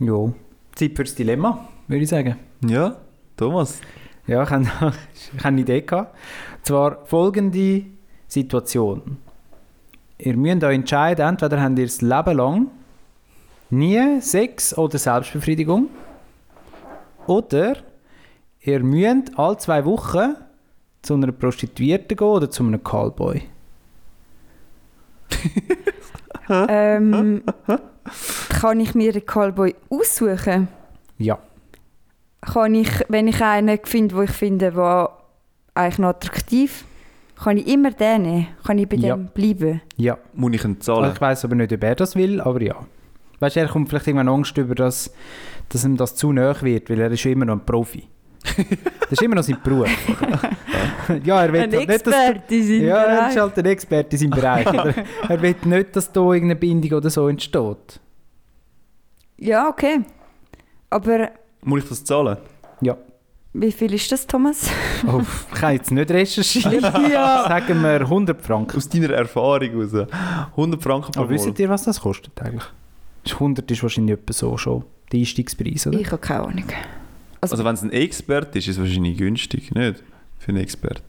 Ja. Zeit fürs Dilemma, würde ich sagen. Ja, Thomas. Ja, ich habe, ich habe eine Idee gehabt. Und zwar folgende Situation. Ihr müsst euch entscheiden, entweder habt ihr das Leben lang nie Sex oder Selbstbefriedigung oder ihr müsst alle zwei Wochen zu einer Prostituierten gehen oder zu einem Callboy. ähm, kann ich mir den Callboy aussuchen? Ja. Kann ich, wenn ich einen finde, wo ich finde, der eigentlich noch attraktiv kann ich immer den nehmen? Kann ich bei Ja. dem bleiben? Ja. Muss ich ihn zahlen? Ich weiß aber nicht, ob er das will, aber ja. Weißt du, er kommt vielleicht irgendwann Angst über, dass, dass ihm das zu nahe wird, weil er ist ja immer noch ein Profi. das ist immer noch sein Beruf. ja, er will Ein halt nicht, dass ja, er ist halt ein Experte in seinem Bereich. Oder? Er will nicht, dass da irgendeine Bindung oder so entsteht. Ja, okay. Aber Muss ich das zahlen? Ja. wie viel ist das, Thomas? Oh, ich kann jetzt nicht recherchieren. Ja. Sagen wir 100 Franken. Aus deiner Erfahrung raus. 100 Franken pro Aber wisst ihr, was das kostet eigentlich? 100 ist wahrscheinlich etwa so schon der Einstiegspreis, oder? Ich habe keine Ahnung. Also wenn es ein Expert ist, ist es wahrscheinlich günstig, nicht? Für einen Expert.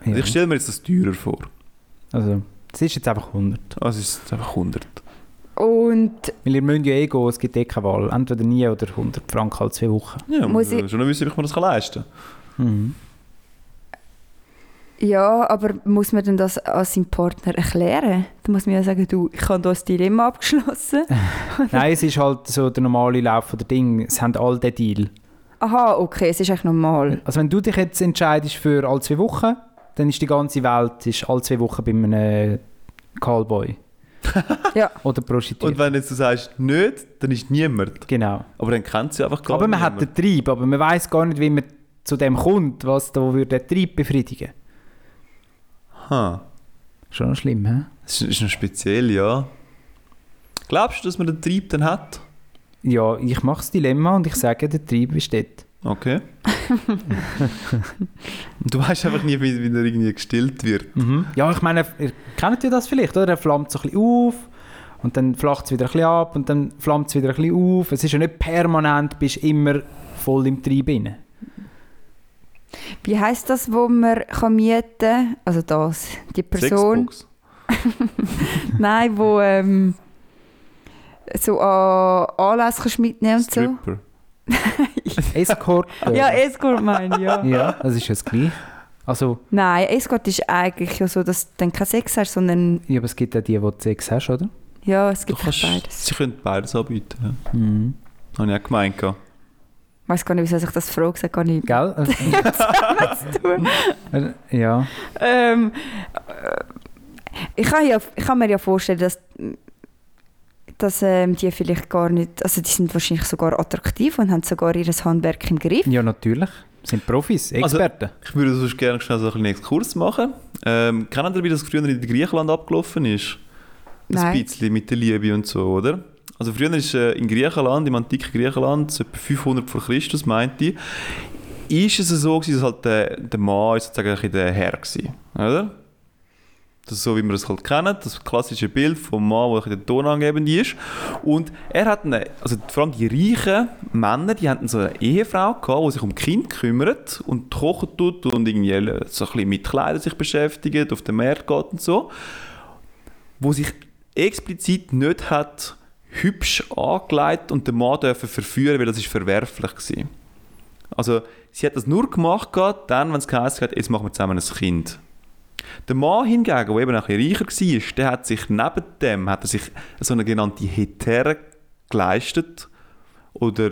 Also Ja. ich stelle mir jetzt das teurer vor. Also, es ist jetzt einfach 100. Also es ist einfach 100. Und Weil ihr müsst ja eh gehen, es gibt eh keine Wahl. Entweder nie oder 100 Franken alle zwei Wochen. Ja, Muss ich- schon wissen, wie ich mir das leisten kann. Mhm. ja, aber muss man denn das an seinem Partner erklären? Da muss man ja sagen, du, ich habe da das Dilemma abgeschlossen. Nein, es ist halt so der normale Lauf der Dinge. Es haben alle den Deal. Aha, okay, es ist eigentlich normal. Also wenn du dich jetzt entscheidest für alle zwei Wochen, dann ist die ganze Welt ist alle zwei Wochen bei einem Callboy. Ja. Oder Und Prostituierte. wenn jetzt du sagst, nicht, dann ist niemand. Genau. Aber dann kennt sie einfach gar aber man hat niemand. den Trieb, aber man weiß gar nicht, wie man zu dem kommt, was da würde den Trieb befriedigen. Ha. Schon noch schlimm, hä? Das ist, ist noch speziell, ja. Glaubst du, dass man den Trieb dann hat? Ja, ich mache das Dilemma und ich sage, der Trieb besteht. Okay. Du weißt einfach nie, wie, wie er irgendwie gestillt wird. Mhm. Ja, ich meine, ihr kennt ja das vielleicht, oder? Er flammt so ein bisschen auf und dann flacht es wieder ein bisschen ab und dann flammt es wieder ein bisschen auf. Es ist ja nicht permanent, bist immer voll im Trieb inne. Wie heisst das, wo man kann mieten kann? Also das, die Person, nein, wo ähm, so an Anlässe kannst mitnehmen und so. Escort. äh, Ja, Escort meine ich, ja. ja, das ist ja das Gleiche. Also, Nein, Escort ist eigentlich ja so, dass du dann kein Sex hast, sondern ja, aber es gibt ja die, die Sex hast, oder? ja, es gibt kannst, beides. sie können beides anbieten. Ja. Mhm. Habe ich auch gemeint. Ich weiß gar nicht, wieso ich das frage, sag gar nicht. Gell? Ja. Ähm, äh, ich, kann ja, ich kann mir ja vorstellen, dass, dass ähm, die vielleicht gar nicht, also die sind wahrscheinlich sogar attraktiv und haben sogar ihr Handwerk im Griff. ja, natürlich. Sind Profis, Also- Experten. Ich würde sonst gerne schnell so einen Exkurs machen. Ähm, kennen ihr, wie das früher in Griechenland abgelaufen ist? Ein Nein. bisschen mit der Liebe und so, oder? Also früher ist äh, in Griechenland, im antiken Griechenland, so etwa 500 vor Christus, meinte ich, ist es so gewesen, dass halt der, der Mann ist sozusagen ein der Herr war, oder? Das ist so, wie wir das halt kennen, das klassische Bild vom Mann, der ein bisschen der tonangebend ist. Und er hat eine, also vor allem die reichen Männer, die hatten so eine Ehefrau gehabt, die sich um Kinder kümmert und kochen tut und irgendwie so ein bisschen mit Kleidern sich beschäftigt, auf den Markt geht und so. Wo sich explizit nicht hat hübsch angelegt und den Mann dürfen verführen, weil das ist verwerflich war. Also sie hat das nur gemacht, dann, wenn es geheißen hat, jetzt machen wir zusammen ein Kind. Der Mann hingegen, der eben ein bisschen reicher war, der hat sich neben dem hat er sich so eine genannte Hetäre geleistet oder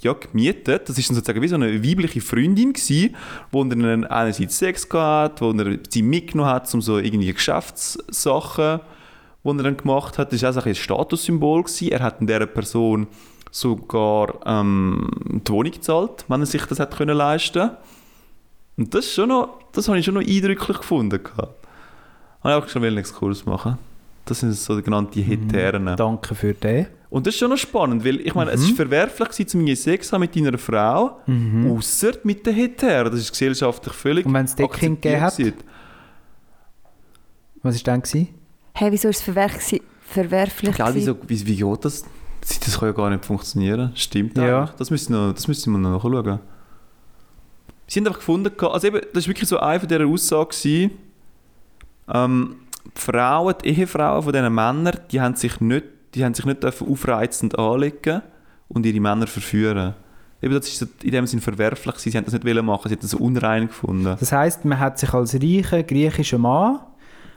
ja, gemietet. Das dann sozusagen wie so eine weibliche Freundin gewesen, wo er einerseits Sex gehabt, wo er sie mitgenommen hat, um so irgendwie Geschäftssachen, die er dann gemacht hat. Das war auch ein Statussymbol. Gewesen. Er hat dieser Person sogar ähm, die Wohnung gezahlt, wenn er sich das hat können leisten Und das, ist schon noch, das habe ich schon noch eindrücklich gefunden. gehabt. Habe ich auch schon einen Exkurs machen. Das sind so die genannten Hetären. Danke für den. Und das ist schon noch spannend, weil ich meine, es Mhm. ist verwerflich gewesen, zu mir Sex haben mit deiner Frau, außer mit der Hetero. Das ist gesellschaftlich völlig Und wenn es Deckkind gegeben hat? Was war dann? Gewesen? Hey, wieso ist es verwerf verwerflich? Gell, gewesen? wieso, wie, wie geht das? Das kann ja gar nicht funktionieren. Stimmt Ja. eigentlich. Das müssen wir noch, das müssen wir noch nachschauen. Sie haben einfach gefunden, also eben, das war wirklich so eine dieser Aussagen, gewesen, ähm, die Frauen, die Ehefrauen von diesen Männern, die haben sich nicht, die haben sich nicht aufreizend anlegen und ihre Männer verführen. Eben, das so in dem Sinn verwerflich. Sie haben das nicht machen, sie haben das so unrein gefunden. Das heisst, man hat sich als reicher griechischer Mann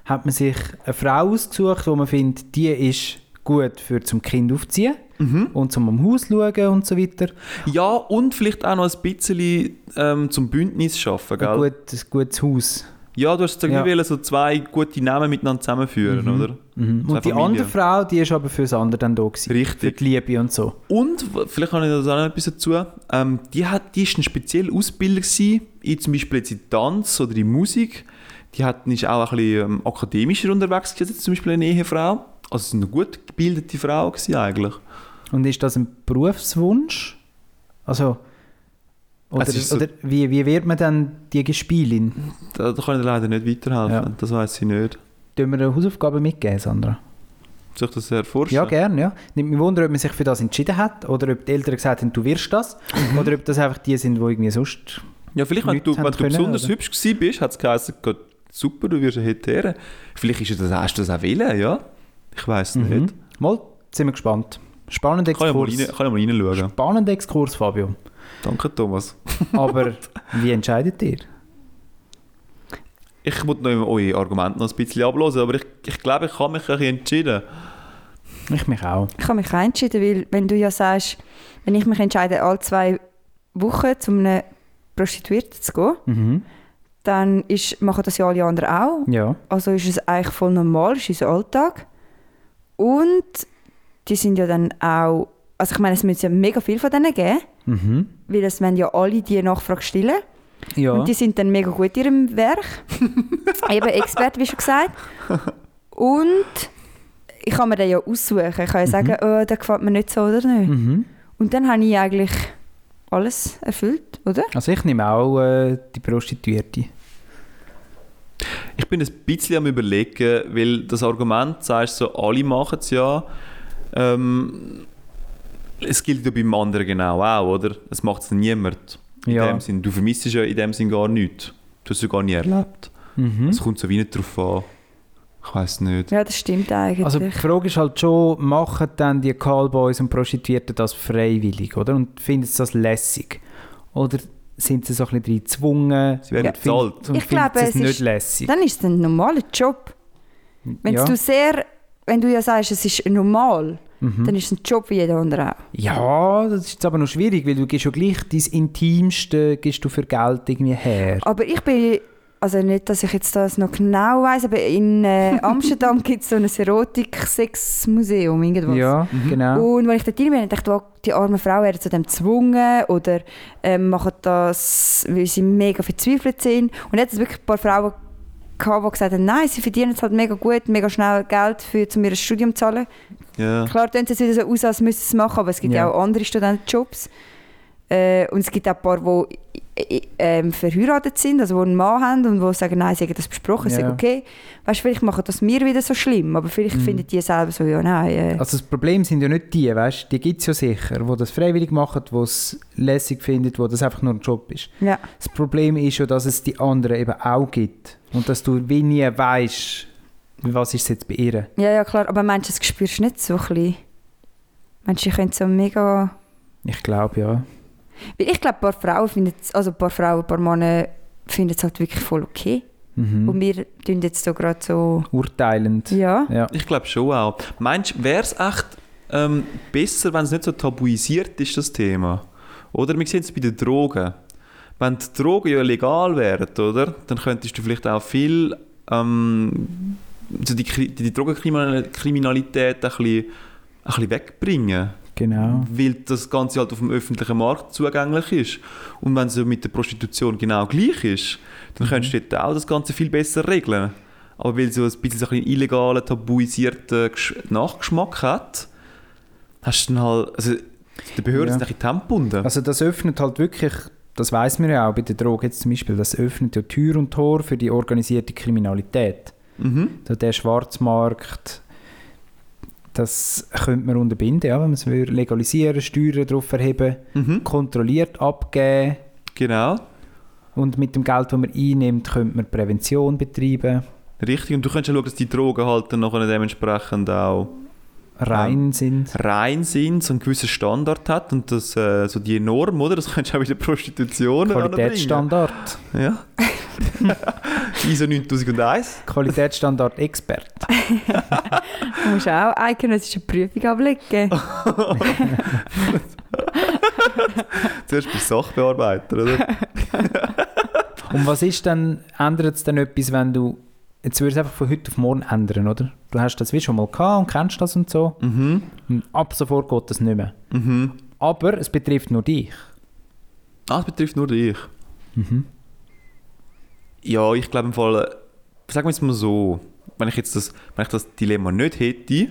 hat man sich eine Frau ausgesucht, wo man findet, die ist gut für zum Kind aufziehen und zum am Haus schauen und so weiter. Ja, und vielleicht auch noch ein bisschen ähm, zum Bündnis schaffen, Ein, gell? gut, ein gutes Haus. Ja, du hast Ja. ja. so zwei gute Namen miteinander zusammenführen, oder? Mhm. Und die Familien. andere Frau, die ist aber fürs andere dann da gewesen. Richtig. Für die Liebe und so. Und, vielleicht habe ich das auch noch etwas dazu, ähm, die, hat, die ist ein spezieller Ausbilder gewesen, in zum Beispiel jetzt in Tanz oder in Musik. Die hat, ist auch ein bisschen ähm, akademischer unterwegs gewesen, zum Beispiel eine Ehefrau. Also es war eine gut gebildete Frau gewesen, eigentlich. Und ist das ein Berufswunsch? Also, oder, Es ist so- oder wie, wie wird man dann die Gespielin? Da, da kann ich leider nicht weiterhelfen, Ja. das weiß ich nicht. Tun wir eine Hausaufgabe mitgeben, Sandra? Soll ich das erforschen? Ja, gerne, ja. Nimmt mich wunder, ob man sich für das entschieden hat oder ob die Eltern gesagt haben, du wirst das. oder ob das einfach die sind, die irgendwie sonst... Ja, vielleicht, wenn du, wenn du können, besonders oder? hübsch gewesen bist, hat es geheißen, super, du wirst eine Hetäre. Vielleicht ist das, hast du das auch wollen, ja? Ich weiß Mhm. nicht. Mal, sind wir gespannt. Spannender Kann ich mal, Exkurs. rein, kann ich mal reinschauen. Spannender Exkurs, Fabio. Danke, Thomas. Aber wie entscheidet ihr? Ich muss noch eure Argumente noch ein bisschen ablösen, aber ich, ich glaube, ich habe mich ein bisschen entschieden. Ich mich auch. Ich habe mich auch entschieden, weil wenn du ja sagst, wenn ich mich entscheide, alle zwei Wochen zu einem Prostituierten zu gehen, Mhm. dann ist, machen das ja alle anderen auch. Ja. Also ist es eigentlich voll normal, ist unser Alltag. Und die sind ja dann auch, also ich meine, es müssen ja mega viel von denen geben, Mhm. weil es wollen ja alle die Nachfrage stillen. Ja. Und die sind dann mega gut in ihrem Werk. Eben Experte, wie schon gesagt. Und ich kann mir den ja aussuchen. Ich kann ja sagen, oh, der gefällt mir nicht so oder nicht. Mhm. Und dann habe ich eigentlich alles erfüllt, oder? Also ich nehme auch äh, die Prostituierte. Ich bin ein bisschen am überlegen, weil das Argument sagst so, alle machen es ja. Ähm, es gilt ja beim anderen genau auch, oder? Es macht es niemand. In Ja. dem Sinn. Du vermisst ja in dem Sinn gar nichts. Du hast es ja gar nie erlebt. Mhm. Es kommt so wie nicht drauf an. Ich weiß nicht. Ja, das stimmt eigentlich. Also die Frage ist halt schon, machen dann die Callboys und Prostituierten das freiwillig, oder? Und finden sie das lässig? Oder sind sie so ein bisschen drin gezwungen? Sie werden bezahlt. Und Ich finden glaube, sie es nicht ist- lässig? dann ist es ein normaler Job. Wenn ja. du sehr, wenn du ja sagst, es ist normal, Mhm. dann ist es ein Job wie jeder andere auch. Ja, das ist jetzt aber noch schwierig, weil du gehst ja gleich dein Intimste gehst du für Geld irgendwie her. Aber ich bin, also nicht, dass ich jetzt das noch genau weiß, aber in äh, Amsterdam gibt es so ein Erotik-Sex-Museum, irgendwas. Ja, genau. Und wenn ich dort rein bin, dachte ich, die armen Frauen werden zu dem gezwungen oder ähm, machen das, weil sie mega verzweifelt sind. Und jetzt wirklich ein paar Frauen gehabt, die gesagt haben, nein, sie verdienen es halt mega gut, mega schnell Geld, für, um ihr Studium zu zahlen. Ja. Klar, tun sie es wieder so aus, als müssten sie es machen, aber es gibt ja, Ja. auch andere Studentenjobs. Äh, und es gibt auch ein paar, die ähm, verheiratet sind, also die einen Mann haben und die sagen, nein, sie haben das besprochen, es Ja. ist okay. Weißt du, vielleicht machen das mir wieder so schlimm, aber vielleicht Mhm. finden die selber so, ja, nein. Äh, Also das Problem sind ja nicht die, weißt Die gibt es ja sicher, die das freiwillig machen, die es lässig finden, wo das einfach nur ein Job ist. ja. Das Problem ist ja, dass es die anderen eben auch gibt. Und dass du wie nie weißt, was ist es jetzt bei ihr. ja, ja, klar, aber meinst du, das spürst du nicht so ein bisschen? Meinst du, ich könnte so mega... Ich glaube ja. Weil ich glaube, ein paar Frauen finden es, also ein paar Frauen, ein paar Männer finden es halt wirklich voll okay. Mhm. Und wir tun jetzt so gerade so... Urteilend. Ja. Ja. Ich glaube schon auch. Meinst du, wäre es echt ähm, besser, wenn es nicht so tabuisiert ist, das Thema? Oder wir sehen es bei den Drogen. Wenn die Drogen ja legal wären, oder? Dann könntest du vielleicht auch viel ähm, so die, die Drogenkriminalität ein bisschen, ein bisschen wegbringen. Genau. Weil das Ganze halt auf dem öffentlichen Markt zugänglich ist. Und wenn es mit der Prostitution genau gleich ist, dann Mhm. könntest du dort auch das Ganze viel besser regeln. Aber weil so ein bisschen so einen illegalen, tabuisierten Gesch- Nachgeschmack hat, hast du dann halt, also die Behörden Ja. sind ein bisschen tempgebunden. Also das öffnet halt wirklich, das weiß man ja auch bei der Droge jetzt zum Beispiel, das öffnet ja Tür und Tor für die organisierte Kriminalität. mhm. So der Schwarzmarkt, das könnte man unterbinden, ja, wenn man es will legalisieren, Steuern darauf erheben, Mhm. kontrolliert abgeben Genau, und mit dem Geld, das man einnimmt, könnte man Prävention betreiben, richtig. Und du könntest ja schauen, dass die Drogen halt dann nachher dementsprechend auch rein sind. rein sind, so einen gewissen Standard hat und das, äh, so die Norm, oder? Das könntest du auch in der Prostitution Qualitätsstandard. Ja. ISO 9001. Qualitätsstandard Expert. Du musst auch eidgenössische Prüfung ablegen. Zuerst bist du Sachbearbeiter, oder? Und was ist dann, ändert es dann etwas, wenn du, jetzt würde es einfach von heute auf morgen ändern, oder? Du hast das wie schon mal gehabt und kennst das und so. mhm. Und ab sofort geht das nicht mehr. Mhm. Aber es betrifft nur dich. Ah, das betrifft nur dich. Mhm. Ja, ich glaube im Fall, äh, sagen wir es mal so, wenn ich jetzt das, wenn ich das Dilemma nicht hätte,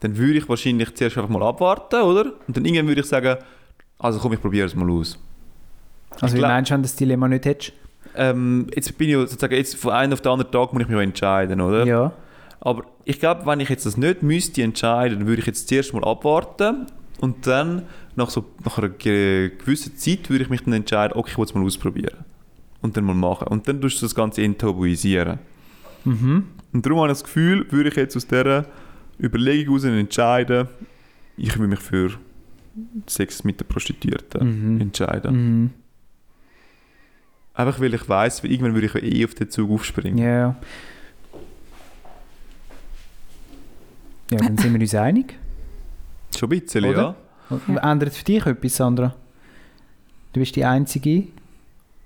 dann würde ich wahrscheinlich zuerst einfach mal abwarten, oder? Und dann irgendwann würde ich sagen, also komm, ich probiere es mal aus. Also wie glaub- meinst du, wenn du das Dilemma nicht hättest? Ähm, jetzt bin ich ja sozusagen, jetzt von einem auf den anderen Tag muss ich mich ja entscheiden, oder? Ja. Aber ich glaube, wenn ich jetzt das nicht müsste entscheiden, dann würde ich jetzt zuerst mal abwarten und dann nach, so, nach einer ge- gewissen Zeit würde ich mich dann entscheiden, okay, ich will es mal ausprobieren. Und dann mal machen. Und dann tust du das Ganze enttabuisieren. Mhm. Und darum habe ich das Gefühl, würde ich jetzt aus dieser Überlegung heraus entscheiden, ich will mich für Sex mit der Prostituierten Mhm. entscheiden. Mhm. Einfach weil ich weiss, irgendwann würde ich eh auf den Zug aufspringen. Ja. Ja, dann sind wir uns einig. Schon ein bisschen, Oder? ja. Ändert für dich etwas, Sandra? Du bist die Einzige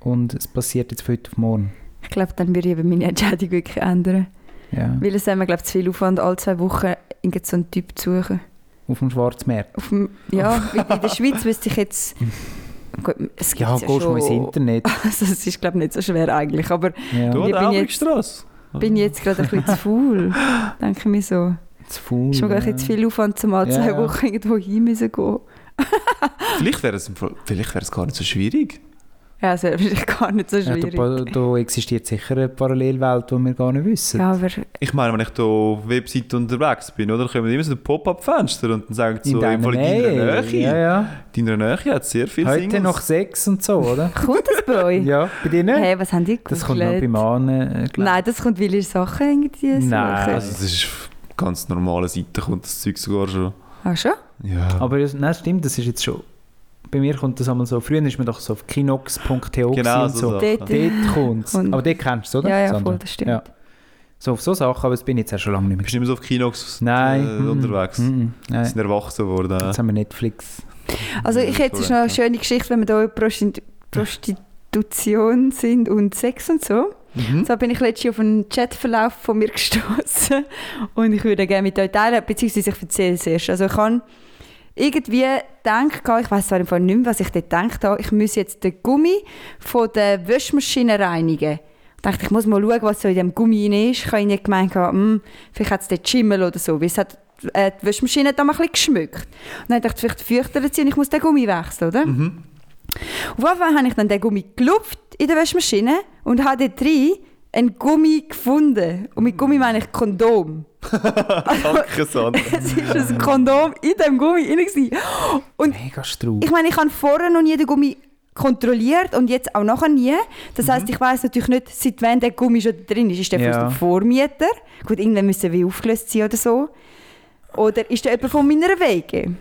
und es passiert jetzt von heute auf morgen. Ich glaube, dann würde ich eben meine Entscheidung wirklich ändern. Ja. Weil es haben wir, glaube ich, zu viel Aufwand, alle zwei Wochen irgend so einen Typ zu suchen. Auf dem Schwarzmarkt. Auf dem, ja, in der Schweiz wüsste ich jetzt... Gut, es gibt Ja, ja, gehst du schon. mal ins Internet. Also, es ist, glaube ich, nicht so schwer eigentlich, aber Ja. Du Ich bin jetzt- bin jetzt gerade ein bisschen zu faul, denke ich mir so. Zu faul. ist ein ja. zu viel Aufwand, um mal Ja, zwei. Wochen irgendwo hin müssen gehen. Vielleicht wäre es, im Fall- vielleicht wäre es gar nicht so schwierig. Ja, das wäre wahrscheinlich gar nicht so Ja, schwierig. da, da existiert sicher eine Parallelwelt, die wir gar nicht wissen. Ja, aber Ich meine, wenn ich da auf Webseite unterwegs bin, oder, kommen immer so ein Pop-up-Fenster und dann sagen sie in so, im deiner in deiner Nähe. Ja, ja. In deiner Nähe hat es sehr viele Heute Singles. noch Sex und so, oder? kommt das bei euch? ja, bei dir nicht? Hey, was haben die das kommt noch gegoogelt? bei Mann. Äh, Nein, das kommt, weil ihr Sachen irgendwie suchen. Nein. Also das ist auf ganz normale Seite kommt das Zeug sogar schon. Ach schon? Ja. Aber das, nein, stimmt, das ist jetzt schon. Bei mir kommt das einmal so. Früher ist man doch so auf kinox.to genau und so. so. Dort- Dort kommt es. Aber dort kennst du es, oder? Ja, ja, Sandra? voll, das stimmt. Ja. So auf so Sachen, aber das bin ich jetzt auch schon lange nicht mehr. Bist du nicht mehr so auf Kinox Nein. äh, unterwegs? mm, mm, Sie Nein. sind erwachsen worden. Jetzt haben wir Netflix. Also ich hätte noch eine schöne Geschichte, wenn wir da Prosti- Prostitution sind und Sex und so. Mhm. So bin ich letztens auf einen Chatverlauf von mir gestoßen und ich würde gerne mit euch teilen, beziehungsweise ich erzähle es erst. Also ich habe irgendwie gedacht, ich weiß zwar im Fall nicht mehr, was ich dort gedacht habe, ich muss jetzt den Gummi von der Wäschmaschine reinigen. Ich dachte, ich muss mal schauen, was so in dem Gummi rein ist. Ich habe nicht gemeint, hm, vielleicht hat es dort Schimmel oder so, weil es hat äh, die Wäschmaschine da mal ein bisschen geschmückt. Und dann dachte ich, vielleicht fürchtet sie und ich muss den Gummi wechseln, oder? Mhm. Auf jeden Fall habe ich dann den Gummi gelupft in der Waschmaschine und habe dort drin einen Gummi gefunden. Und mit Gummi meine ich Kondom. Danke, Sandra. Es war ein Kondom in dem Gummi drin. Und Mega straub. ich meine, ich habe vorher noch nie den Gummi kontrolliert und jetzt auch nachher nie. Das heisst, ich weiß natürlich nicht, seit wann der Gummi schon drin ist. Ist der Ja. von dem Vormieter? Gut, irgendwann müssen wir aufgelöst sein oder so. Oder ist der jemand von meiner Wege?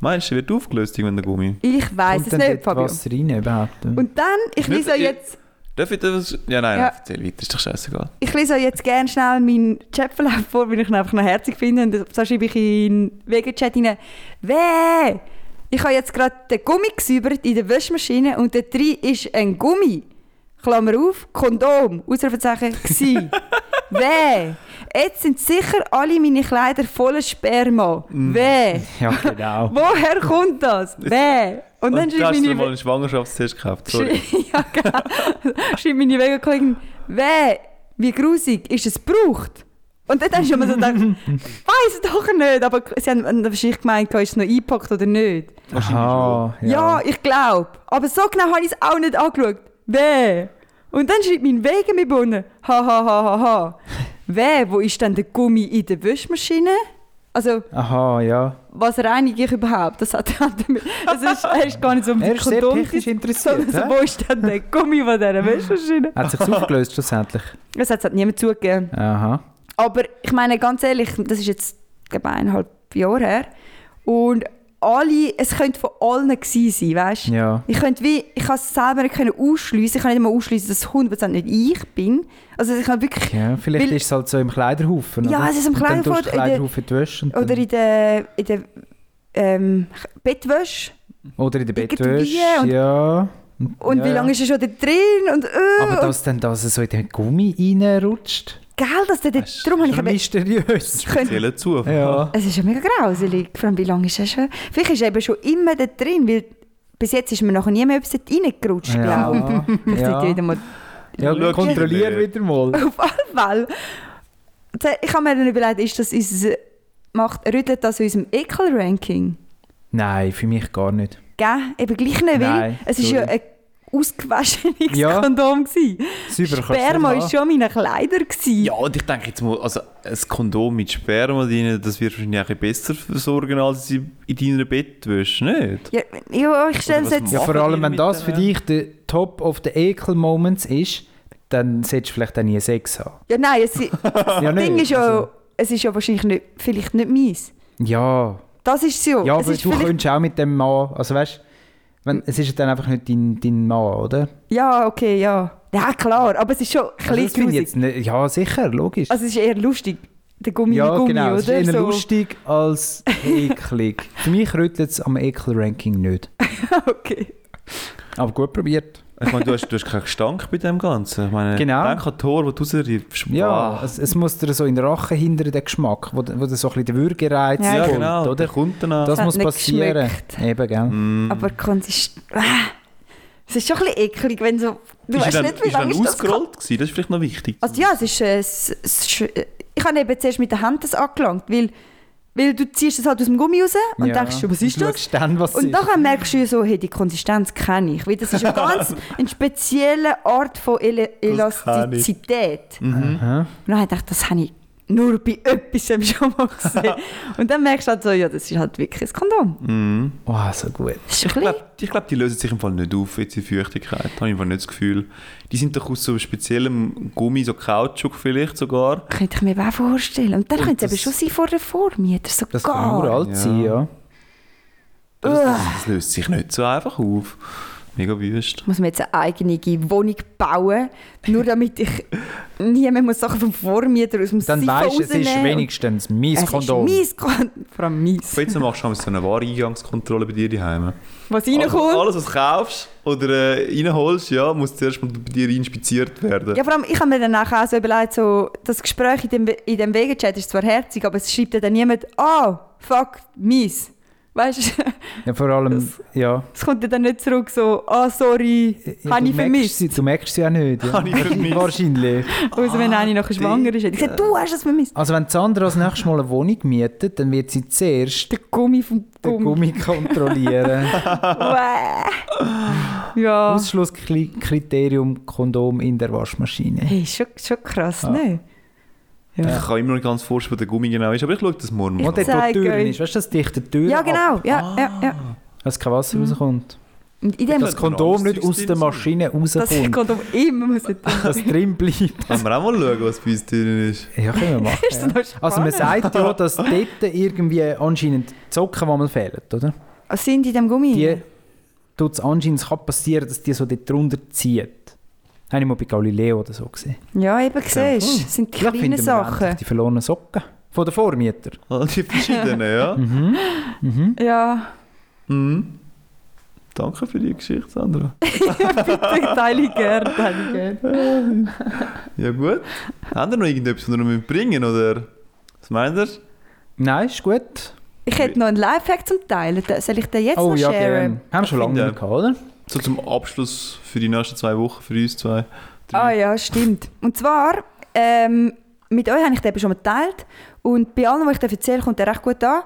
Meinst du, der wird aufgelöst, irgendwann der Gummi? Ich weiß es nicht, Fabio. Wasser rein überhaupt? Und dann, ich lese euch ich- jetzt... Darf ich das? Ja, nein, Ja. erzähl weiter, ist doch scheißegal. Ich lese euch jetzt gerne schnell meinen Chatverlauf vor, weil ich ihn einfach noch herzig finde. Und so schreibe ich in den Wege-Chat rein, «Weh! Ich habe jetzt gerade den Gummi gesäubert in der Waschmaschine und da drin ist ein Gummi. Klammer auf, Kondom, Ausrufezeichen, gsi. Weh! Jetzt sind sicher alle meine Kleider voller Sperma. Weh! Ja, genau. Woher kommt das? Weh! Und dann Und schreibt meine... mal einen Schwangerschaftstest gekauft? Sorry. Ja, genau. Schreibt meine Wegekollegin, weh, wie grusig, ist es gebraucht? Und dann hast du immer so gedacht, weiß doch nicht, aber sie haben wahrscheinlich gemeint, ist es noch eingepackt oder nicht. Aha, Ja, ich glaube. Aber so genau habe ich es auch nicht angeschaut. Weh. Und dann schreibt mein Wege mit unten. Ha, ha, ha, ha, ha. Weh, wo ist denn der Gummi in der Waschmaschine? Also, Aha, ja. was reinige ich überhaupt? Das hat er damit. Das ist, er ist gar nicht so um Er ist sehr technisch interessiert. so, wo ist denn der Gummi von dieser Waschmaschine? Hat sich aufgelöst schlussendlich. Das hat halt niemand zugegeben. Aha. Aber ich meine, ganz ehrlich, das ist jetzt eineinhalb Jahre her. Und alle, es könnte von allen gewesen sein, weißt du? Ja. Ich könnte wie, ich kann es selber nicht ausschliessen. Ich kann nicht mal ausschliessen, dass es 100% nicht ich bin. Also ich kann wirklich, ja. Vielleicht Weil- ist es halt so im Kleiderhaufen. Ja, oder? es ist im Und dann Kleiderhaufen, in Kleiderhaufen die oder dann- in der, in der ähm, Bettwäsche. Oder in der Bettwäsche. und- Ja. Und ja, wie lange ist er schon da drin? Und, äh, Aber dass dann das so in den Gummi reinrutscht, gell, dass der dort, Das ist darum habe ich schon mysteriös. ich könnte, Zählen zu. Ja. es ist ja mega grauselig. Vor allem, wie lange ist er schon? Vielleicht ist er eben schon immer da drin, weil bis jetzt ist mir nachher nie mehr etwas dort reingerutscht, glaube ich. Ja. Vielleicht ja. wieder mal ja, Schau kontrollier schnell. wieder mal. Auf alle Fälle. Ich habe mir dann überlegt, ist das unser, macht, rüttelt das unserem Ekel-Ranking? Nein, für mich gar nicht. Gell? Eben gleich nicht, weil Nein, es ist ja sorry. Ausgewaschenes Ja. Kondom du Sperma war schon meine Kleider. Gewesen. Ja, und ich denke jetzt mal, also ein Kondom mit Sperma drin, das wird wahrscheinlich ein bisschen besser versorgen als in in deiner Bettwäsche, nicht? Ja, ja, ich stelle es jetzt... Ja, vor allem, wenn das für dich der Top of the Ekel Moments ist, dann solltest du vielleicht auch nie Sex haben. Ja, nein, es, das Ja, Ding ist ja, also- es ist ja wahrscheinlich nicht, vielleicht nicht meins. Ja, Das ist es ja. aber ist du vielleicht- könntest auch mit dem Mann, also weißt wenn, es ist dann einfach nicht dein, dein Mann, oder? Ja, okay, ja. Ja, klar, aber es ist schon ein Also bisschen jetzt nicht, ja, sicher, logisch. Also es ist eher lustig, der Gummi ja, Gummi, genau, es ist oder? eher So. lustig als eklig. Für mich rüttelt es am Ekel-Ranking nicht. okay. Aber gut probiert. Ich meine, du hast, du hast keinen Gestank bei dem Ganzen. Ich meine, Genau. denk an Tor, wo du rausriebst. Ja, es, es muss dir so in den Rachen hindern, der Geschmack, wo, wo dir so ein bisschen der Würgereiz Ja, ja kommt, genau. oder? Der kommt dann an. Das muss passieren. geschmeckt. Eben, gell? Mm. Aber Konsistent... Ah, es ist schon ein bisschen eklig, wenn so... Du ist weißt dann, nicht, wie ist lange ist das ausgerollt gewesen? Das ist vielleicht noch wichtig. Also ja, es ist... Äh, es, es, äh, ich habe eben zuerst mit der Hand das angelangt, weil, weil du ziehst es halt aus dem Gummi raus und Ja. denkst, was ist Und das? dann, was Und nachher merkst du so, hey, die Konsistenz kenne ich. Weil das ist eine ganz eine spezielle Art von Ele Elastizität. Und Aha. dann habe ich das habe ich nur bei etwas schon mal gesehen. und dann merkst du halt so, ja, das ist halt wirklich ein Kondom. Mhm. Oh, so gut. Ich glaube, glaub, die lösen sich im Fall nicht auf, jetzt in Feuchtigkeit. Habe ich einfach nicht das Gefühl. Die sind doch aus so speziellem Gummi, so Kautschuk vielleicht sogar. Könnte ich mir auch vorstellen. Und dann könnte es eben schon sein vor der Vormieter. So Das kann gar. uralt Ja. sein, ja. Das, das, das löst sich nicht so einfach auf. Mega wüst. muss mir jetzt eine eigene Wohnung bauen, nur damit ich nie mehr muss Sachen vom Vormieter aus dem Dann Siphon weißt du, es ist wenigstens mein Es Kondom. ist mein Kondom. Vor allem meins. Jetzt machst du so eine wahre Eingangskontrolle bei dir daheim. Was Also, reinkommt. alles, was du kaufst oder äh, reinholst, ja, muss zuerst mal bei dir inspiziert werden. Ja, vor allem, ich habe mir dann nachher auch so überlegt, so, das Gespräch in dem, in dem Wegechat ist zwar herzig, aber es schreibt dann niemand, ah, fuck, mies. Weißt du, Ja, vor allem, ja. es kommt ja dann nicht zurück so, ah, sorry, ja habe ich vermisst. sie- Du merkst sie ja nicht. Ja. Habe ich vermisst. Wahrscheinlich. Also wenn eine nachher schwanger ist. Ich gesagt, du hast es vermisst. Also wenn Sandra das nächste Mal eine Wohnung mietet, dann wird sie zuerst Der Gummi vom den Gummi. Gummi kontrollieren. Uäh. ja. Ausschlusskriterium Kondom in der Waschmaschine. Hey, schon, schon krass, Ja. ne? Ich kann immer noch nicht ganz vorstellen, wo der Gummi genau ist, aber ich schaue das morgen mal. Wo zeige die Tür euch. ist, weißt du, dass dichte Tür Ja, ab, genau. Ja, ja, ja. dass kein Wasser rauskommt. Und in dem Das Kondom nicht aus der Maschine das rauskommt, Kondom immer muss dass es drin bleibt. Können wir auch mal schauen, was bei uns drin ist. Ja, können wir machen. Ist ja. das noch Also man sagt ja, dass dort irgendwie anscheinend die Socken, die man fehlen, oder? Was sind in dem Gummi? Die tut es anscheinend, es kann passieren, dass die so dort drunter Habe ich mal bei Galileo oder so gesehen. Ja, eben siehst du. Das sind die Vielleicht kleinen wir Sachen. die verlorenen Socken von der Vormieter. Ah, Die verschiedenen, ja. Mhm. Mhm. Ja, Mhm. Danke für die Geschichte, Sandra. bitte teile ich gerne, teile ich gerne. Ja gut. Haben ihr noch irgendetwas, was ihr noch bringen oder? Was meint ihr? Nein, ist gut. Ich hätte noch einen Lifehack zum Teilen. Da- Soll ich den jetzt oh noch ja, sharen? gerne. Haben wir schon lange nicht gehabt, oder? So zum Abschluss für die nächsten zwei Wochen, für uns zwei. drei. Ah ja, stimmt. Und zwar, ähm, mit euch habe ich den schon mal geteilt und bei allen, die ich den erzähle, kommt der recht gut an.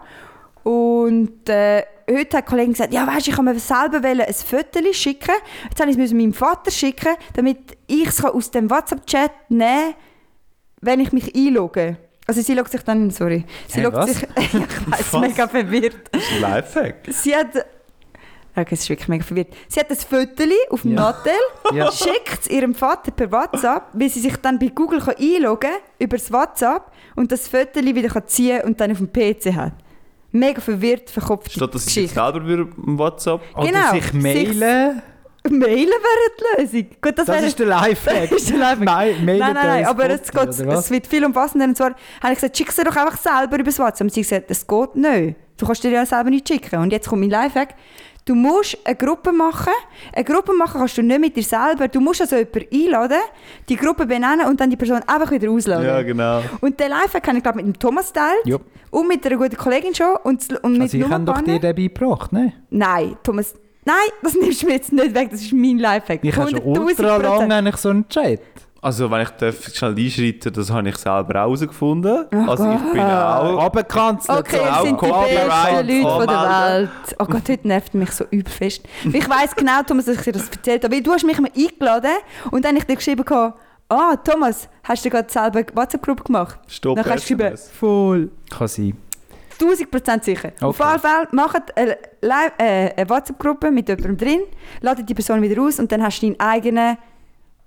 Und äh, heute hat die Kollegin gesagt, ja weißt, ich kann mir selber ein Foto schicken. Jetzt habe ich es meinem Vater schicken, damit ich es aus dem WhatsApp-Chat nehmen kann, wenn ich mich einlogge. Also sie loggt sich dann, sorry, sie was? sich, ich weiß, mega verwirrt. Das ist ein Lifehack. Sie hat, okay, es ist wirklich mega verwirrt. Sie hat ein Foto auf dem Ja. Nattel, Ja. schickt es ihrem Vater per WhatsApp, weil sie sich dann bei Google kann einloggen kann, über das WhatsApp und das Foto wieder kann ziehen und dann auf dem PC hat. Mega verwirrt, verkopft Statt dass ich jetzt Geschichte. selber über WhatsApp. Oder Genau, sich mailen. Mailen wäre die Lösung. Gut, das, Das wäre ist der Lifehack. Das ist der Lifehack. Nein, mailen Nein, nein, nein, aber es, geht, oder es wird viel umfassender. Und zwar habe ich gesagt, schick sie doch einfach selber über das WhatsApp. Und sie hat gesagt, das geht nicht. Du kannst dir ja selber nicht schicken. Und jetzt kommt mein Lifehack. Du musst eine Gruppe machen. Eine Gruppe machen kannst du nicht mit dir selber. Du musst also jemanden einladen, die Gruppe benennen und dann die Person einfach wieder ausladen. Ja, genau. Und den Lifehack habe ich glaube mit dem Thomas teilt Jupp. und mit einer guten Kollegin schon. Und, und mit Also ich habe doch dir den beigebracht, ne? Nein, Thomas, nein, das nimmst du mir jetzt nicht weg. Das ist mein Lifehack. Ich habe schon 100'000 ultra lange eigentlich so einen Chat. Also, wenn ich darf schnell einschreiten das habe ich selber auch herausgefunden. Oh also, ich bin auch. Abgekanzelt. Okay, auch sind die besten Leute von der. Welt. Oh Gott, heute nervt mich so übelfest. Ich weiss genau, Thomas, dass ich dir das erzählt habe. Weil du hast mich immer eingeladen und dann habe ich dir geschrieben, ah, Thomas, hast du gerade selber eine WhatsApp-Gruppe gemacht? Stopp, dann hast du voll. Kann sein. 1000 Prozent sicher. Auf Okay. jeden Fall, macht eine, äh, eine WhatsApp-Gruppe mit jemandem drin, ladet die Person wieder aus und dann hast du deinen eigenen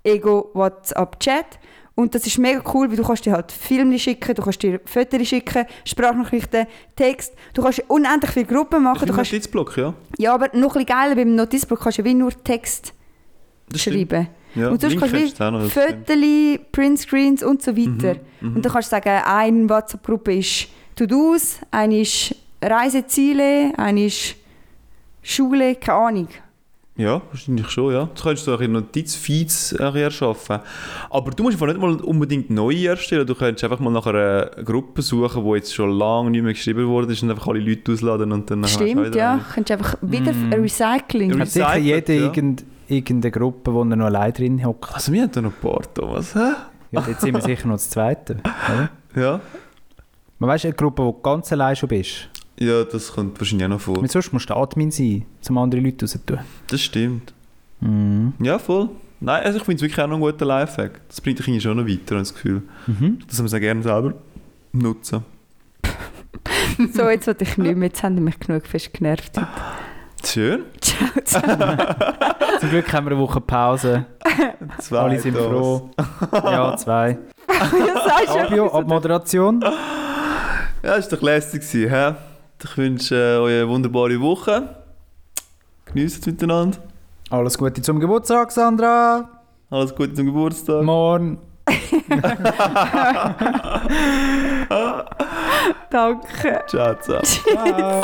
Ego-WhatsApp-Chat. Und das ist mega cool, weil du kannst dir halt Filme schicken, du kannst dir Fotos schicken, Sprachnachrichten, Text. Du kannst unendlich viele Gruppen machen. Du kannst, Notizblock, ja. ja, aber noch ein bisschen geiler, beim Notizblock kannst du wie nur Text Das stimmt. schreiben. Ja, und sonst kannst du. Fotos, Printscreens und so weiter. Mhm, Und dann kannst du sagen, eine WhatsApp-Gruppe ist To-Dos, eine ist Reiseziele, eine ist Schule, keine Ahnung. Ja, wahrscheinlich schon, ja. Du könntest so ein Notizfeeds äh, erschaffen. Aber du musst einfach nicht mal unbedingt neu erstellen. Du könntest einfach mal nach einer Gruppe suchen, die jetzt schon lange nicht mehr geschrieben wurde ist und einfach alle Leute ausladen und dann Stimmt, ja. eine. Könntest einfach wieder Recycling. Re- Hat sicher jeder ja. irgend, irgendeine Gruppe, wo er noch allein drin hockt. Also wir haben da noch ein paar, Thomas. Hä? Ja, jetzt sind wir sicher noch das Zweite. Oder? Ja. Man weißt, eine Gruppe, wo du ganz allein schon bist. Ja, das kommt wahrscheinlich auch noch vor. Mit sonst musst du Admin sein, um andere Leute rauszutun. Das stimmt. Mhm. Ja, voll. Nein, also ich finde es wirklich auch noch ein guter Lifehack. Das bringt dich irgendwie schon noch weiter, habe ich das Gefühl. Mhm. Das haben wir gerne selber nutzen. So, jetzt will ich nicht mehr. Jetzt haben die mich genug fest genervt. Schön. Ciao zusammen. Zum Glück haben wir eine Woche Pause. Zwei Alle sind Thomas. froh. Ja, zwei. Fabio, Abmoderation. Ja, das war doch lässig. gewesen, hä? Ich wünsche äh, euch eine wunderbare Woche. Genießt es miteinander. Alles Gute zum Geburtstag, Sandra. Alles Gute zum Geburtstag. Morgen. Danke. Ciao zusammen. Ciao.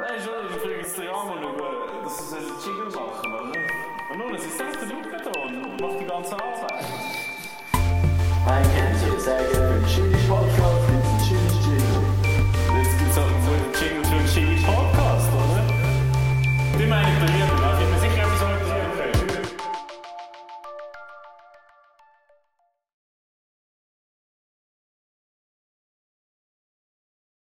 Nein, schon, ich frage jetzt den Jan mal, ob dass sie einen Jingle machen, oder? Und nun, sie setzt den Luke da und macht die ganze Arbeit. I can